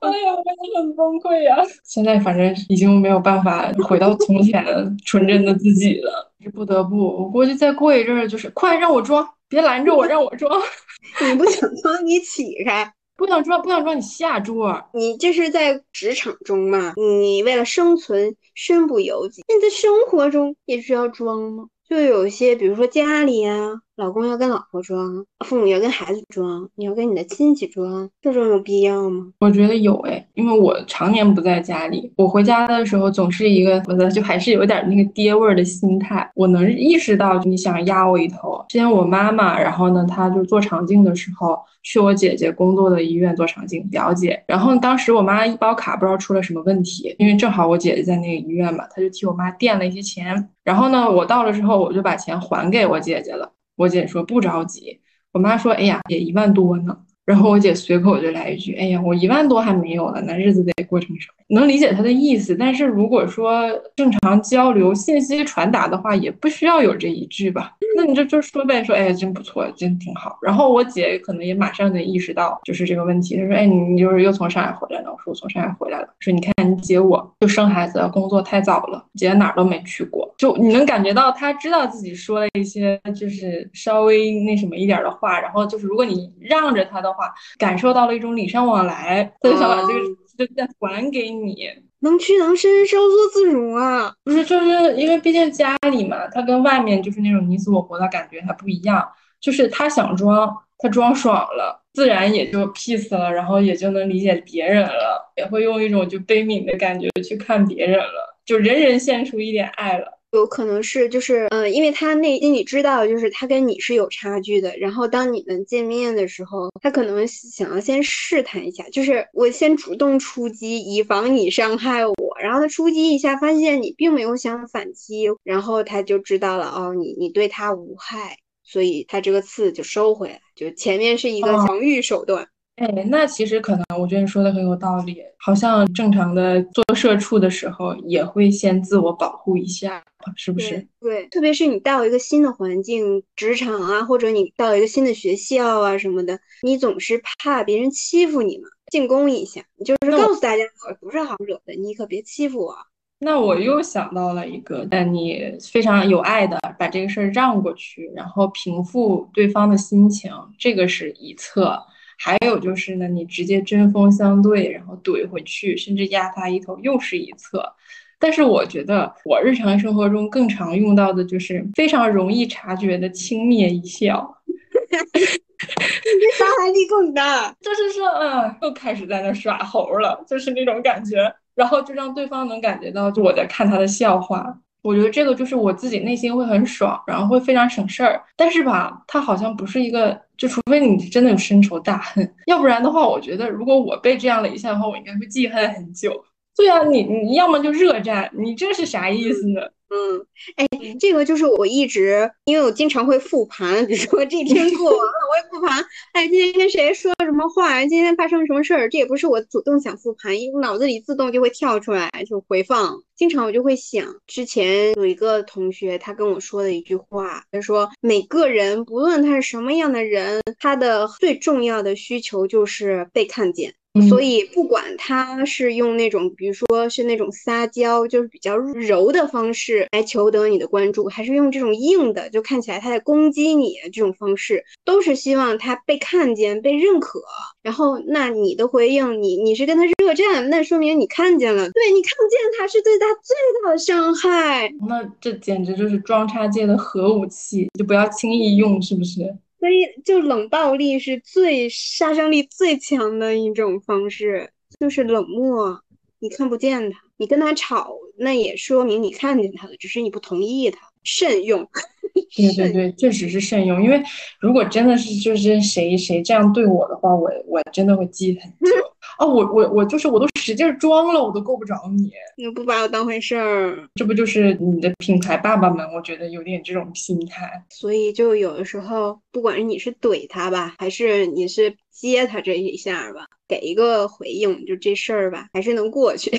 哎呀，我真的很崩溃呀！现在反正已经没有办法回到从前纯真的自己了，是不得不。我估计再过一阵儿，就是快让我装，别拦着我，让我装。你不想装，你起开；不想装，不想装，你下桌。你这是在职场中嘛？你为了生存，身不由己。你在生活中也需要装吗？就有一些，比如说家里呀。老公要跟老婆装，父母要跟孩子装，你要跟你的亲戚装，这种有必要吗？我觉得有哎，因为我常年不在家里，我回家的时候总是一个，我的就还是有点那个爹味儿的心态。我能意识到你想压我一头。之前我妈妈，然后呢，她就做肠镜的时候，去我姐姐工作的医院做肠镜，了解。然后当时我妈医保卡不知道出了什么问题，因为正好我姐姐在那个医院嘛，她就替我妈垫了一些钱。然后呢，我到了之后，我就把钱还给我姐姐了。我姐说不着急，我妈说，哎呀，也一万多呢。然后我姐随口就来一句：“哎呀，我一万多还没有呢，那日子得过成什么？”能理解她的意思，但是如果说正常交流、信息传达的话，也不需要有这一句吧？那你就就说呗，说：“哎，真不错，真挺好。”然后我姐可能也马上就意识到就是这个问题，她说：“哎，你你就是又从上海回来了？”我说：“我从上海回来了。”说：“你看你姐我就生孩子，工作太早了，姐哪儿都没去过。”就你能感觉到她知道自己说了一些就是稍微那什么一点的话，然后就是如果你让着她的。话感受到了一种礼尚往来，她就想把这个就再还给你，能屈能伸，稍作自如啊。不是，就是因为毕竟家里嘛，他跟外面就是那种你死我活的感觉，他不一样。就是他想装，他装爽了，自然也就 peace 了，然后也就能理解别人了，也会用一种就悲悯的感觉去看别人了，就人人献出一点爱了。有可能是就是，嗯，因为他内心里知道，就是他跟你是有差距的。然后当你们见面的时候，他可能想要先试探一下，就是我先主动出击，以防你伤害我。然后他出击一下，发现你并没有想反击，然后他就知道了，哦，你你对他无害，所以他这个刺就收回来，就前面是一个防御手段。哎，那其实可能，我觉得你说的很有道理。好像正常的做社畜的时候，也会先自我保护一下，是不是？对，特别是你到一个新的环境，职场啊，或者你到一个新的学校啊什么的，你总是怕别人欺负你嘛，进攻一下，你就是告诉大家，我不是好惹的，你可别欺负我。那我又想到了一个，但你非常有爱的把这个事儿让过去，然后平复对方的心情，这个是一侧。还有就是呢，你直接针锋相对，然后怼回去，甚至压他一头，又是一侧。但是我觉得，我日常生活中更常用到的就是非常容易察觉的轻蔑一笑。你伤害力更大，就是说，嗯，又开始在那耍猴了，就是那种感觉，然后就让对方能感觉到，就我在看他的笑话。我觉得这个就是我自己内心会很爽，然后会非常省事儿。但是吧，他好像不是一个，就除非你真的有深仇大恨，要不然的话，我觉得如果我被这样了一下的话，我应该会记恨很久。对啊，你你要么就热战，你这是啥意思呢？嗯，哎，这个就是我一直，因为我经常会复盘，比如说这天过完了，我也复盘。哎，今天跟谁说了什么话？今天发生了什么事儿？这也不是我主动想复盘，因为脑子里自动就会跳出来就回放。经常我就会想，之前有一个同学他跟我说的一句话，他说每个人不论他是什么样的人，他的最重要的需求就是被看见。所以，不管他是用那种，比如说是那种撒娇，就是比较柔的方式来求得你的关注，还是用这种硬的，就看起来他在攻击你这种方式，都是希望他被看见、被认可。然后，那你的回应，你你是跟他热战，那说明你看见了，对你看不见他是对他最大的伤害。那这简直就是装叉界的核武器，就不要轻易用，是不是？所以，就冷暴力是最杀伤力最强的一种方式，就是冷漠。你看不见他，你跟他吵，那也说明你看见他了，只是你不同意他。慎用。对对对，确实是慎用。因为如果真的是就是谁谁这样对我的话，我我真的会记很 久。啊，我我我就是我都使劲装了，我都够不着你，你不把我当回事儿，这不就是你的品牌爸爸们？我觉得有点这种心态，所以就有的时候，不管是你是怼他吧，还是你是接他这一下吧，给一个回应，就这事儿吧，还是能过去。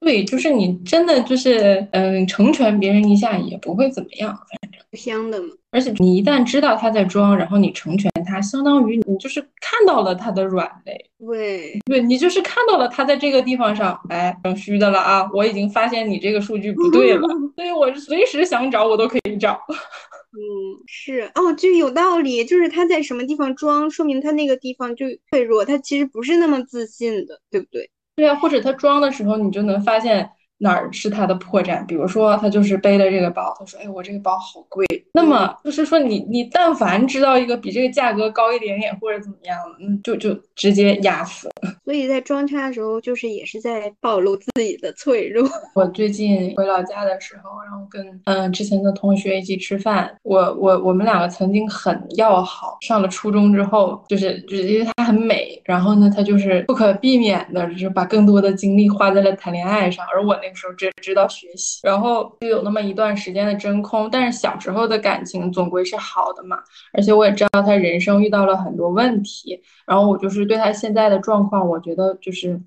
对，就是你真的就是嗯，成全别人一下也不会怎么样，反正互相的嘛。而且你一旦知道他在装，然后你成全他，相当于你就是看到了他的软肋。对，对你就是看到了他在这个地方上，哎，整虚的了啊！我已经发现你这个数据不对了，所以我随时想找我都可以找。嗯，是哦，就有道理，就是他在什么地方装，说明他那个地方就脆弱，他其实不是那么自信的，对不对？对啊，或者他装的时候，你就能发现哪儿是他的破绽。比如说，他就是背了这个包，他说：“哎，我这个包好贵。”那么就是说，你你但凡知道一个比这个价格高一点点或者怎么样，嗯，就就直接压死。所以在装叉的时候，就是也是在暴露自己的脆弱。我最近回老家的时候，然后跟嗯之前的同学一起吃饭，我我我们两个曾经很要好。上了初中之后，就是就是因为她很美，然后呢，她就是不可避免的，就是把更多的精力花在了谈恋爱上，而我那个时候只知道学习，然后就有那么一段时间的真空。但是小时候的感情总归是好的嘛，而且我也知道他人生遇到了很多问题，然后我就是对他现在的状况，我觉得就是。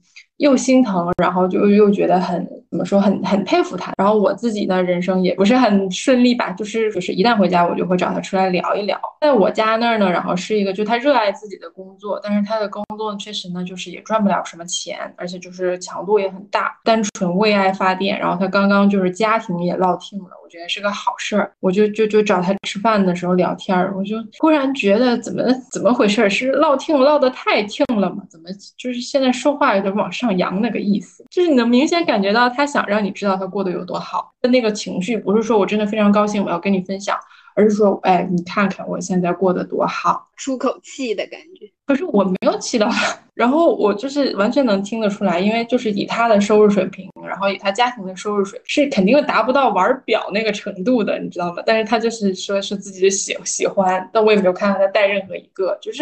又心疼，然后就又觉得很怎么说，很很佩服他。然后我自己的人生也不是很顺利吧，就是就是一旦回家，我就会找他出来聊一聊。在我家那儿呢，然后是一个，就他热爱自己的工作，但是他的工作确实呢，就是也赚不了什么钱，而且就是强度也很大，单纯为爱发电。然后他刚刚就是家庭也落听了，我觉得是个好事儿。我就就就找他吃饭的时候聊天儿，我就忽然觉得怎么怎么回事儿？是落听落的太听了吗？怎么就是现在说话有点往上？上扬那个意思，就是你能明显感觉到他想让你知道他过得有多好的那个情绪，不是说我真的非常高兴我要跟你分享，而是说，哎，你看看我现在过得多好，出口气的感觉。可是我没有气到，然后我就是完全能听得出来，因为就是以他的收入水平，然后以他家庭的收入水是肯定达不到玩表那个程度的，你知道吗？但是他就是说是自己的喜喜欢，但我也没有看到他带任何一个，就是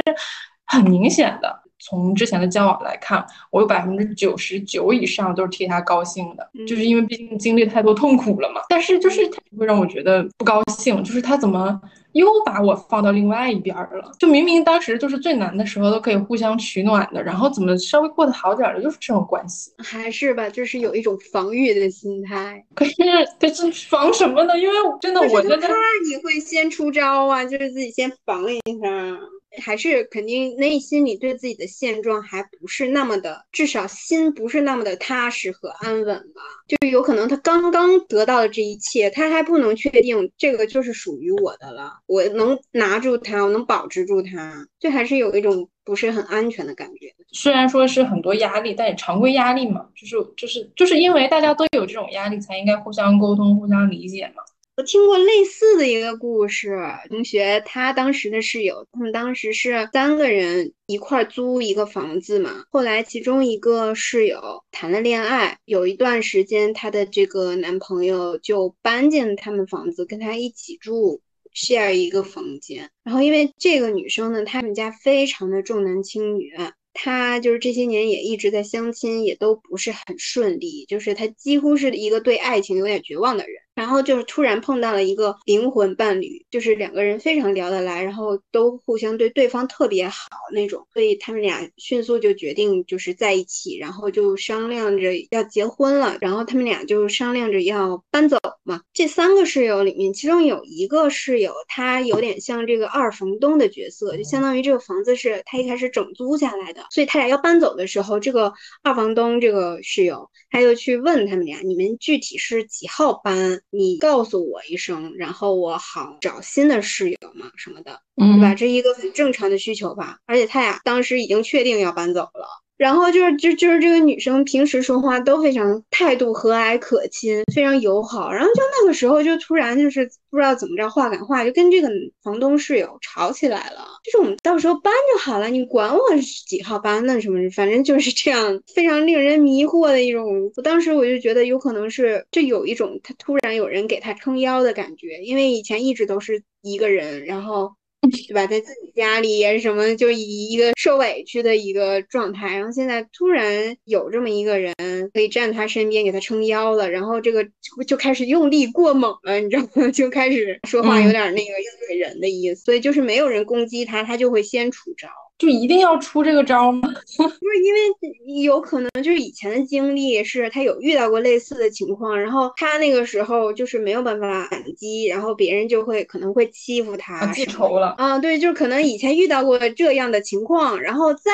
很明显的。从之前的交往来看，我有百分之九十九以上都是替他高兴的，就是因为毕竟经历太多痛苦了嘛。但是就是他会让我觉得不高兴，就是他怎么又把我放到另外一边了？就明明当时就是最难的时候都可以互相取暖的，然后怎么稍微过得好点了，又是这种关系？还是吧，就是有一种防御的心态。可是可是防什么呢？因为真的，我觉得怕你会先出招啊，就是自己先防一下。还是肯定内心里对自己的现状还不是那么的，至少心不是那么的踏实和安稳吧。就是有可能他刚刚得到的这一切，他还不能确定这个就是属于我的了。我能拿住它，我能保持住它，就还是有一种不是很安全的感觉。虽然说是很多压力，但也常规压力嘛，就是就是就是因为大家都有这种压力，才应该互相沟通、互相理解嘛。听过类似的一个故事，同学他当时的室友，他们当时是三个人一块租一个房子嘛。后来其中一个室友谈了恋爱，有一段时间她的这个男朋友就搬进他们房子，跟她一起住，share 一个房间。然后因为这个女生呢，他们家非常的重男轻女。他就是这些年也一直在相亲，也都不是很顺利。就是他几乎是一个对爱情有点绝望的人。然后就是突然碰到了一个灵魂伴侣，就是两个人非常聊得来，然后都互相对对方特别好那种。所以他们俩迅速就决定就是在一起，然后就商量着要结婚了。然后他们俩就商量着要搬走嘛。这三个室友里面，其中有一个室友，他有点像这个二房东的角色，就相当于这个房子是他一开始整租下来的。所以他俩要搬走的时候，这个二房东这个室友他就去问他们俩：“你们具体是几号搬？你告诉我一声，然后我好找新的室友嘛什么的，对吧？这一个很正常的需求吧。而且他俩当时已经确定要搬走了。”然后就是就就是这个女生平时说话都非常态度和蔼可亲，非常友好。然后就那个时候就突然就是不知道怎么着话赶话，就跟这个房东室友吵起来了。就是我们到时候搬就好了，你管我几号搬那什么，反正就是这样，非常令人迷惑的一种。我当时我就觉得有可能是就有一种他突然有人给他撑腰的感觉，因为以前一直都是一个人，然后。对吧？在自己家里也是什么，就以一个受委屈的一个状态，然后现在突然有这么一个人可以站他身边给他撑腰了，然后这个就开始用力过猛了，你知道吗？就开始说话有点那个应对人的意思，所以就是没有人攻击他，他就会先出招。就一定要出这个招吗？不是，因为有可能就是以前的经历是他有遇到过类似的情况，然后他那个时候就是没有办法反击，然后别人就会可能会欺负他，记仇了。啊，对，就是可能以前遇到过这样的情况，然后再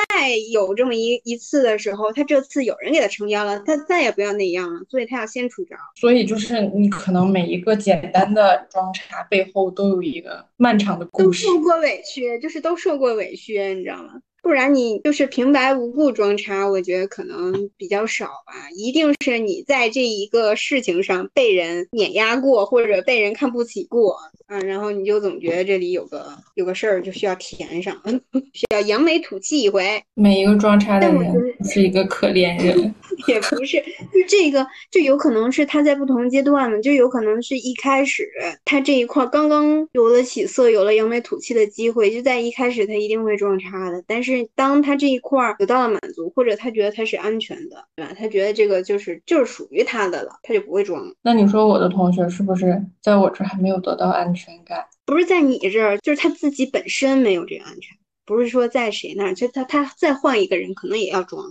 有这么一一次的时候，他这次有人给他撑腰了，他再也不要那样了，所以他要先出招。所以就是你可能每一个简单的装叉背后都有一个漫长的故事，都受过委屈，就是都受过委屈，你知道吗。不然你就是平白无故装叉，我觉得可能比较少吧。一定是你在这一个事情上被人碾压过，或者被人看不起过啊，然后你就总觉得这里有个有个事儿就需要填上，需要扬眉吐气一回。每一个装叉的人是一个可怜人，也不是，就这个就有可能是他在不同阶段的，就有可能是一开始他这一块刚刚有了起色，有了扬眉吐气的机会，就在一开始他一定会装叉的，但是。是当他这一块得到了满足，或者他觉得他是安全的，对吧？他觉得这个就是就是属于他的了，他就不会装。那你说我的同学是不是在我这还没有得到安全感？不是在你这儿，就是他自己本身没有这个安全，不是说在谁那儿，就他他再换一个人可能也要装。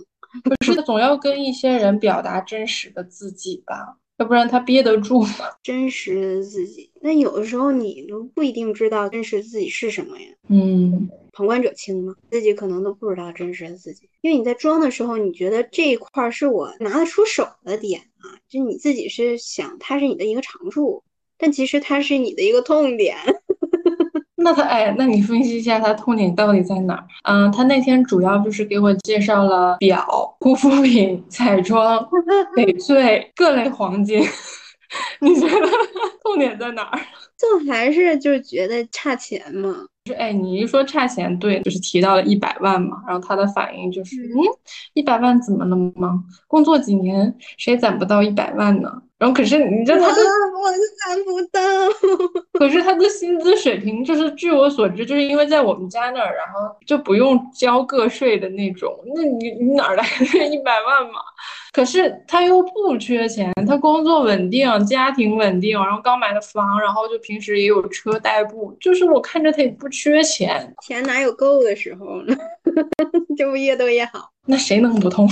不是，总要跟一些人表达真实的自己吧，要不然他憋得住吗？真实的自己，那有的时候你都不一定知道真实自己是什么呀。嗯。旁观者清嘛，自己可能都不知道真实的自己，因为你在装的时候，你觉得这一块是我拿得出手的点啊，就你自己是想它是你的一个长处，但其实它是你的一个痛点。那他哎，那你分析一下他痛点到底在哪儿？嗯，他那天主要就是给我介绍了表、护肤品、彩妆、翡翠、各类黄金。你觉得痛点在哪儿？就还是就是觉得差钱嘛。就是哎，你一说差钱，对，就是提到了一百万嘛，然后他的反应就是，嗯，一百万怎么了吗？工作几年，谁攒不到一百万呢？然后可是你知道他的，我是攒不到。可是他的薪资水平，就是据我所知，就是因为在我们家那儿，然后就不用交个税的那种。那你你哪来的一百万嘛？可是他又不缺钱，他工作稳定，家庭稳定，然后刚买的房，然后就平时也有车代步，就是我看着他也不缺钱。钱哪有够的时候呢？这不越多越好？那谁能不痛？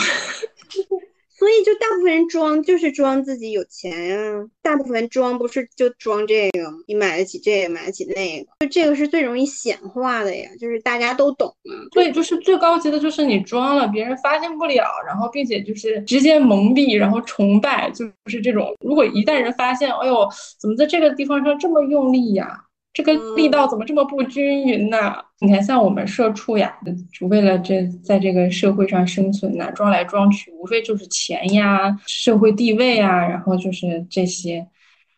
所以就大部分人装就是装自己有钱呀，大部分人装不是就装这个？你买得起这个，买得起那个，就这个是最容易显化的呀，就是大家都懂啊。对，就是最高级的就是你装了，别人发现不了，然后并且就是直接蒙蔽，然后崇拜，就是这种。如果一旦人发现，哎呦，怎么在这个地方上这么用力呀？这个力道怎么这么不均匀呢？你看，像我们社畜呀，就为了这在这个社会上生存呐，装来装去，无非就是钱呀、社会地位啊，然后就是这些。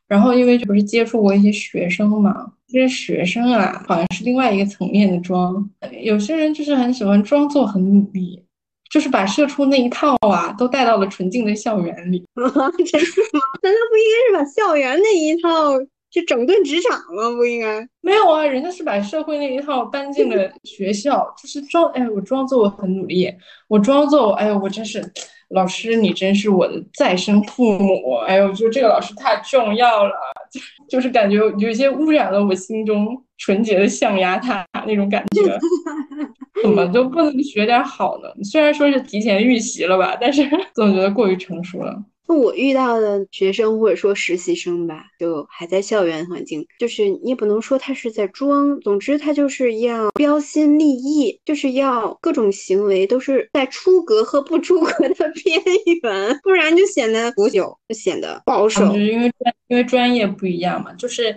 然后因为不是接触过一些学生嘛，这些学生啊，好像是另外一个层面的装。有些人就是很喜欢装作很努力，就是把社畜那一套啊，都带到了纯净的校园里。真的吗？难道不应该是把校园那一套？就整顿职场吗？不应该没有啊，人家是把社会那一套搬进了学校，就是装哎，我装作我很努力，我装作哎呦，我真是老师，你真是我的再生父母，哎呦，就这个老师太重要了，就就是感觉有一些污染了我心中纯洁的象牙塔那种感觉，怎么就不能学点好呢？虽然说是提前预习了吧，但是 总觉得过于成熟了。我遇到的学生或者说实习生吧，就还在校园环境，就是你也不能说他是在装，总之他就是要标新立异，就是要各种行为都是在出格和不出格的 边缘，不然就显得腐朽，就显得保守。就是因为专因为专业不一样嘛，就是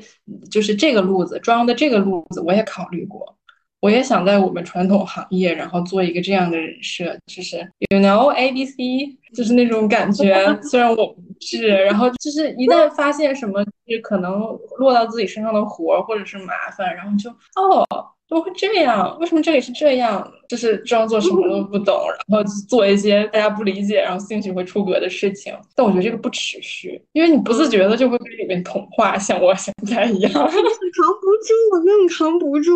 就是这个路子装的这个路子，我也考虑过。我也想在我们传统行业，然后做一个这样的人设，就是 you know A B C 就是那种感觉。虽然我不是，然后就是一旦发现什么就是可能落到自己身上的活儿或者是麻烦，然后就哦。怎么会这样？为什么这里是这样？就是装作什么都不懂，然后做一些大家不理解，然后兴许会出格的事情。但我觉得这个不持续，因为你不自觉的就会被里面同化，像我现在一样，扛不住，根本扛不住。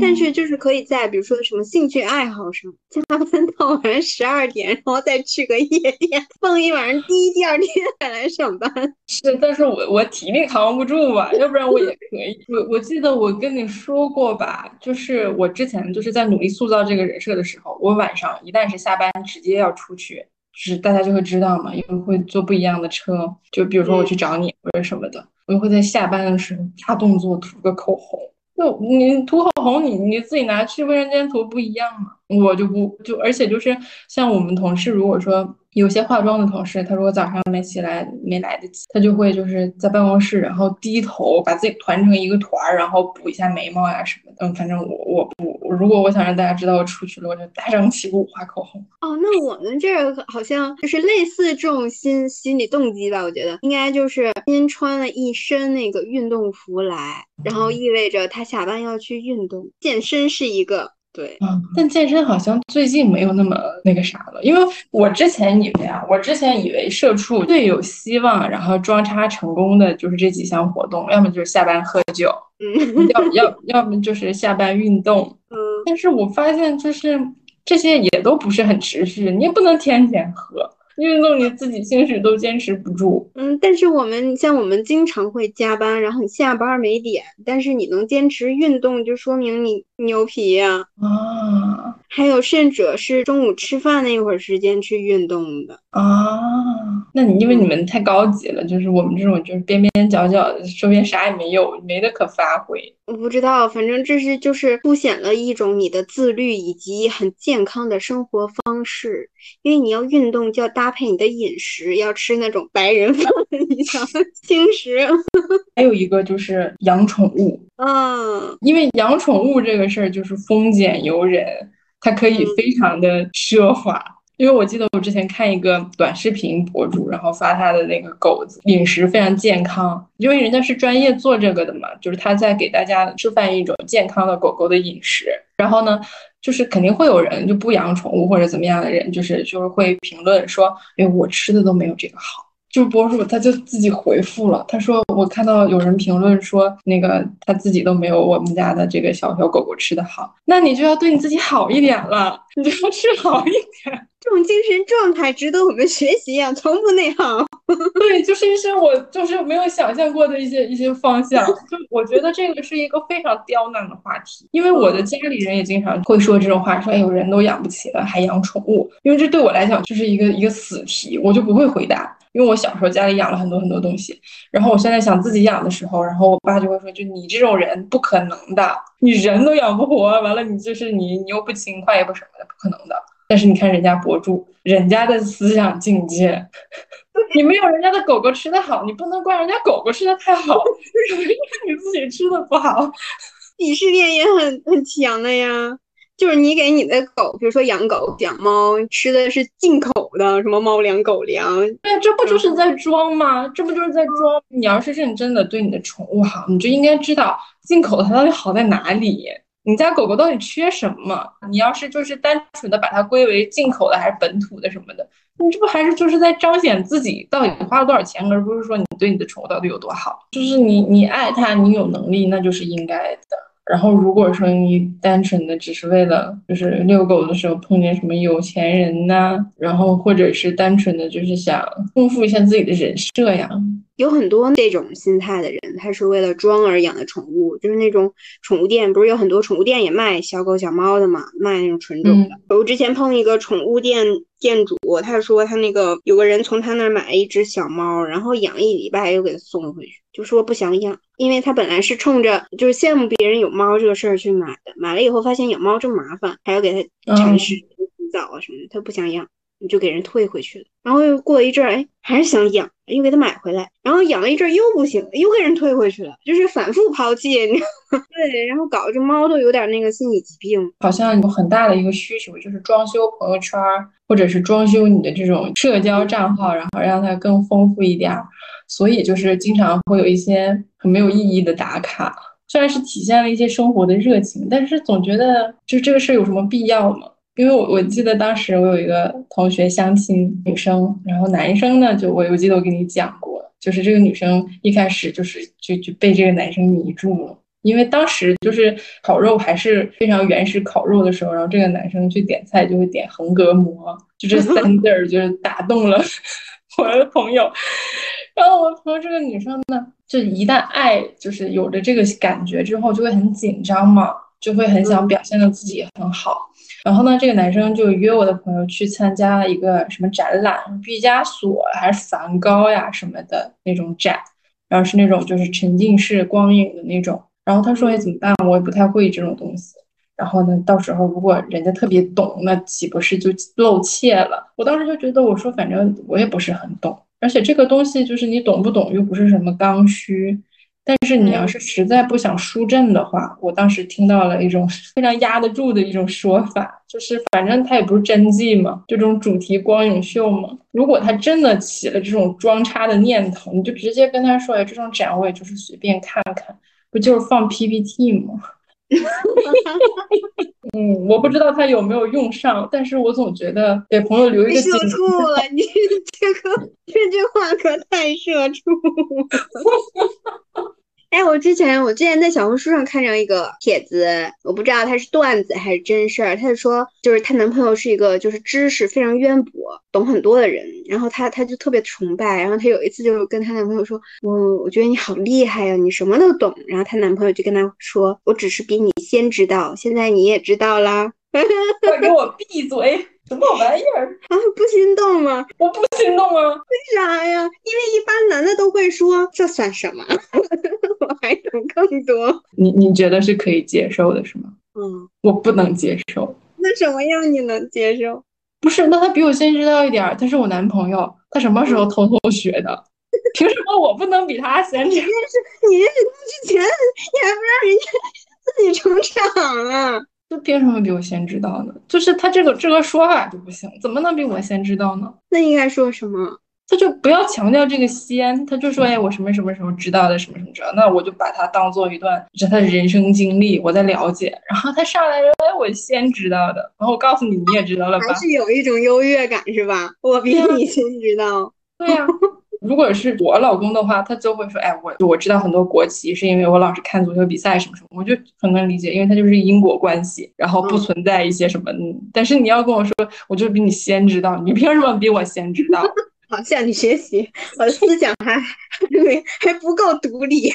但是就是可以在比如说什么兴趣爱好上加班到晚上十二点，然后再去个夜店蹦一晚上迪，第二天 再来上班。是，但是我我体力扛不住吧，要不然我也可以。我我记得我跟你说过吧。就是我之前就是在努力塑造这个人设的时候，我晚上一旦是下班直接要出去，就是大家就会知道嘛，因为会坐不一样的车，就比如说我去找你或者什么的，我就会在下班的时候大动作涂个口红。就你涂口红，你你自己拿去卫生间涂不一样吗？我就不就，而且就是像我们同事，如果说。有些化妆的同事，他如果早上没起来，没来得及，他就会就是在办公室，然后低头把自己团成一个团儿，然后补一下眉毛呀什么的。嗯，反正我我不，如果我想让大家知道我出去了，我就大张旗鼓画口红。哦，那我们这好像就是类似这种心心理动机吧？我觉得应该就是先穿了一身那个运动服来，然后意味着他下班要去运动，健身是一个。对，嗯，但健身好像最近没有那么那个啥了，因为我之前以为啊，我之前以为社畜最有希望，然后装叉成功的就是这几项活动，要么就是下班喝酒，嗯，要要要么就是下班运动，嗯，但是我发现就是这些也都不是很持续，你也不能天天喝。运动你自己兴许都坚持不住，嗯，但是我们像我们经常会加班，然后你下班没点，但是你能坚持运动，就说明你牛皮呀啊！还有甚者是中午吃饭那会儿时间去运动的啊？那你因为你们太高级了，就是我们这种就是边边角角的，周边啥也没有，没得可发挥。我不知道，反正这是就是凸显了一种你的自律以及很健康的生活方式。因为你要运动，就要搭配你的饮食，要吃那种白人饭 一样轻食。还有一个就是养宠物，嗯，因为养宠物这个事儿就是丰俭由人，它可以非常的奢华。因为我记得我之前看一个短视频博主，然后发他的那个狗子饮食非常健康，因为人家是专业做这个的嘛，就是他在给大家示范一种健康的狗狗的饮食。然后呢，就是肯定会有人就不养宠物或者怎么样的人，就是就是会评论说，哎，我吃的都没有这个好。就博主他就自己回复了，他说我看到有人评论说那个他自己都没有我们家的这个小小狗狗吃的好，那你就要对你自己好一点了，你就要吃好一点。这种精神状态值得我们学习呀，从不内耗。对，就是一些我就是没有想象过的一些一些方向。就我觉得这个是一个非常刁难的话题，因为我的家里人也经常会说这种话，说哎，呦人都养不起了还养宠物，因为这对我来讲就是一个一个死题，我就不会回答。因为我小时候家里养了很多很多东西，然后我现在想自己养的时候，然后我爸就会说：“就你这种人不可能的，你人都养不活，完了你就是你你又不勤快也不什么的，不可能的。”但是你看人家博主，人家的思想境界，你没有人家的狗狗吃的好，你不能怪人家狗狗吃的太好，因 为你自己吃的不好，鄙视链也很很强的呀。就是你给你的狗，比如说养狗、养猫，吃的是进口的什么猫粮、狗粮，对，这不就是在装吗？这不就是在装？你要是认真的对你的宠物好，你就应该知道进口的它到底好在哪里，你家狗狗到底缺什么？你要是就是单纯的把它归为进口的还是本土的什么的，你这不还是就是在彰显自己到底花了多少钱，而不是说你对你的宠物到底有多好？就是你你爱它，你有能力，那就是应该的。然后，如果说你单纯的只是为了就是遛狗的时候碰见什么有钱人呐，然后或者是单纯的就是想丰富一下自己的人设呀。有很多这种心态的人，他是为了装而养的宠物，就是那种宠物店，不是有很多宠物店也卖小狗小猫的嘛，卖那种纯种的。我之前碰一个宠物店店主，他说他那个有个人从他那儿买了一只小猫，然后养一礼拜又给他送回去，就说不想养，因为他本来是冲着就是羡慕别人有猫这个事儿去买的，买了以后发现养猫这么麻烦，还要给它铲屎、洗澡啊什么的，他不想养。你就给人退回去了。然后又过一阵儿，哎，还是想养，又给他买回来。然后养了一阵儿又不行，又给人退回去了，就是反复抛弃，你知道吗？对，然后搞得这猫都有点那个心理疾病。好像有很大的一个需求，就是装修朋友圈，或者是装修你的这种社交账号，然后让它更丰富一点儿。所以就是经常会有一些很没有意义的打卡，虽然是体现了一些生活的热情，但是总觉得就这个事有什么必要吗？因为我我记得当时我有一个同学相亲女生，然后男生呢，就我我记得我跟你讲过，就是这个女生一开始就是就就被这个男生迷住了，因为当时就是烤肉还是非常原始烤肉的时候，然后这个男生去点菜就会点横膈膜，就这三字儿就是打动了 我的朋友，然后我朋友这个女生呢，就一旦爱就是有了这个感觉之后，就会很紧张嘛，就会很想表现的自己很好。然后呢，这个男生就约我的朋友去参加一个什么展览，毕加索还是梵高呀什么的那种展，然后是那种就是沉浸式光影的那种。然后他说：“哎，怎么办？我也不太会这种东西。然后呢，到时候如果人家特别懂，那岂不是就露怯了？”我当时就觉得，我说反正我也不是很懂，而且这个东西就是你懂不懂又不是什么刚需。但是你要是实在不想输阵的话，我当时听到了一种 非常压得住的一种说法，就是反正他也不是真迹嘛，就这种主题光影秀嘛。如果他真的起了这种装叉的念头，你就直接跟他说：“哎，这种展我也就是随便看看，不就是放 PPT 吗？”嗯，我不知道他有没有用上，但是我总觉得给朋友留一个社畜了，你 这个这句话可太社畜。哎，我之前我之前在小红书上看着一个帖子，我不知道他是段子还是真事儿。他就说，就是她男朋友是一个就是知识非常渊博、懂很多的人，然后她她就特别崇拜。然后她有一次就跟她男朋友说：“我我觉得你好厉害呀，你什么都懂。”然后她男朋友就跟她说：“我只是比你先知道，现在你也知道啦。”快给我闭嘴！什么玩意儿啊？不心动吗？我不心动啊！为啥呀？因为一般男的都会说这算什么？我还懂更多。你你觉得是可以接受的，是吗？嗯，我不能接受。那什么样你能接受？不是，那他比我先知道一点，他是我男朋友，他什么时候偷偷学的？凭什么我不能比他先？你认识你认识他之前，你还不让人家自己成长了？就凭什么比我先知道呢？就是他这个这个说法就不行，怎么能比我先知道呢？那应该说什么？他就不要强调这个先，他就说哎，我什么什么时候知道的，什么什么知道，那我就把它当做一段是他的人生经历，我在了解。然后他上来说哎，我先知道的，然后我告诉你，你也知道了吧？还是有一种优越感是吧？我比你先知道。对呀。如果是我老公的话，他就会说：“哎，我我知道很多国旗，是因为我老是看足球比赛什么什么，我就很能理解，因为他就是因果关系，然后不存在一些什么。但是你要跟我说，我就比你先知道，你凭什么比我先知道？好，向你学习，我的思想还还还不够独立。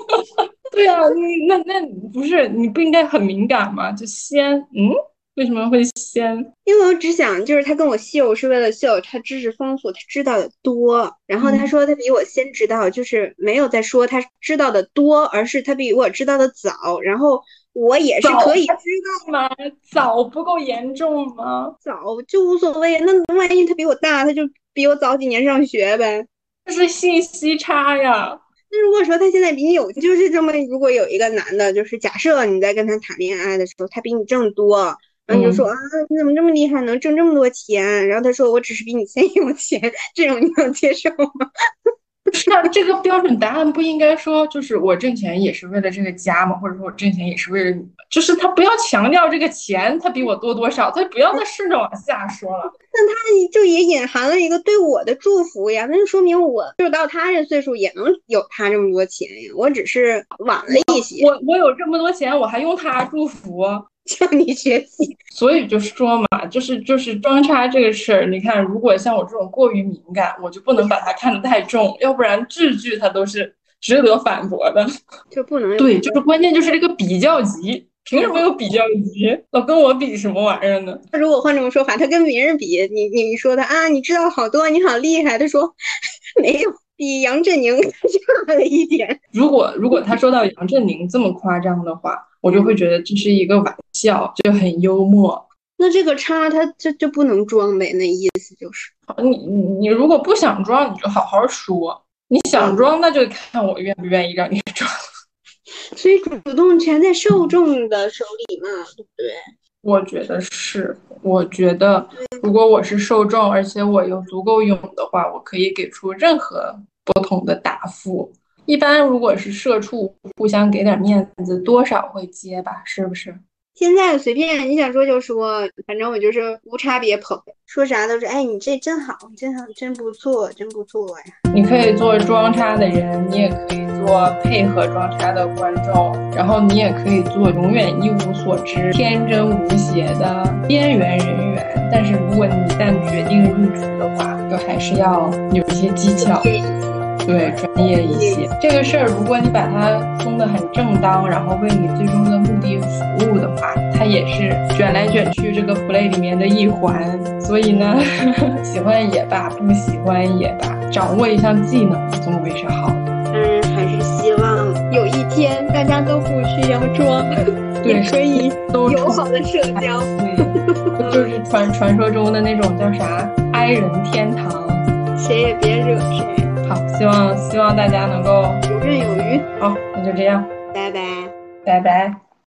对啊，那那不是你不应该很敏感吗？就先嗯。”为什么会先？因为我只想，就是他跟我秀是为了秀他知识丰富，他知道的多。然后他说他比我先知道，就是没有在说他知道的多，而是他比我知道的早。然后我也是可以知道吗？早不够严重吗？早就无所谓。那万一他比我大，他就比我早几年上学呗。这是信息差呀。那如果说他现在比你有，就是这么，如果有一个男的，就是假设你在跟他谈恋爱的时候，他比你挣多。然后就说啊，你怎么这么厉害，能挣这么多钱？然后他说我只是比你先有钱，这种你能接受吗？那这个标准答案不应该说就是我挣钱也是为了这个家吗？或者说我挣钱也是为了你？就是他不要强调这个钱他比我多多少，他不要再顺着往下说了。那他就也隐含了一个对我的祝福呀，那就说明我就到他这岁数也能有他这么多钱呀，我只是晚了一些。我我有这么多钱，我还用他祝福？向你学习，所以就说嘛，就是就是装叉这个事儿，你看，如果像我这种过于敏感，我就不能把它看得太重，要不然句句它都是值得反驳的，就不能对，就是关键就是这个比较级，凭什么有比较级？老跟我比什么玩意儿呢？他如果换这种说法，他跟别人比，你你说的啊，你知道好多，你好厉害，他说 没有，比杨振宁 差了一点。如果如果他说到杨振宁这么夸张的话。我就会觉得这是一个玩笑，就很幽默。那那这个叉他就就不能装呗？那意思就是，你你你如果不想装，你就好好说；你想装，那就看我愿不愿意让你 装。所以主动权在受众的手里嘛，对不对？我觉得是，我觉得如果我是受众，而且我又足够勇的话，我可以给出任何不同的答复。一般如果是社畜，互相给点面子，多少会接吧，是不是？现在随便你想说就说，反正我就是无差别捧，说啥都是哎，你这真好，真好，真不错，真不错呀。你可以做装叉的人，你也可以做配合装叉的观众，然后你也可以做永远一无所知、天真无邪的边缘人员。但是如果你一旦决定入职的话，就还是要有一些技巧。对，专业一些。这个事儿，如果你把它弄得很正当，然后为你最终的目的服务的话，它也是卷来卷去这个 play 里面的一环。所以呢，喜欢也罢，不喜欢也罢，掌握一项技能总归是好的。嗯，还是希望有一天大家都不需要装，也可以友好的社交。对，就是传传说中的那种叫啥“爱人天堂”，谁也别惹谁。好，希望希望大家能够游刃有余。好，那就这样，拜拜，拜拜。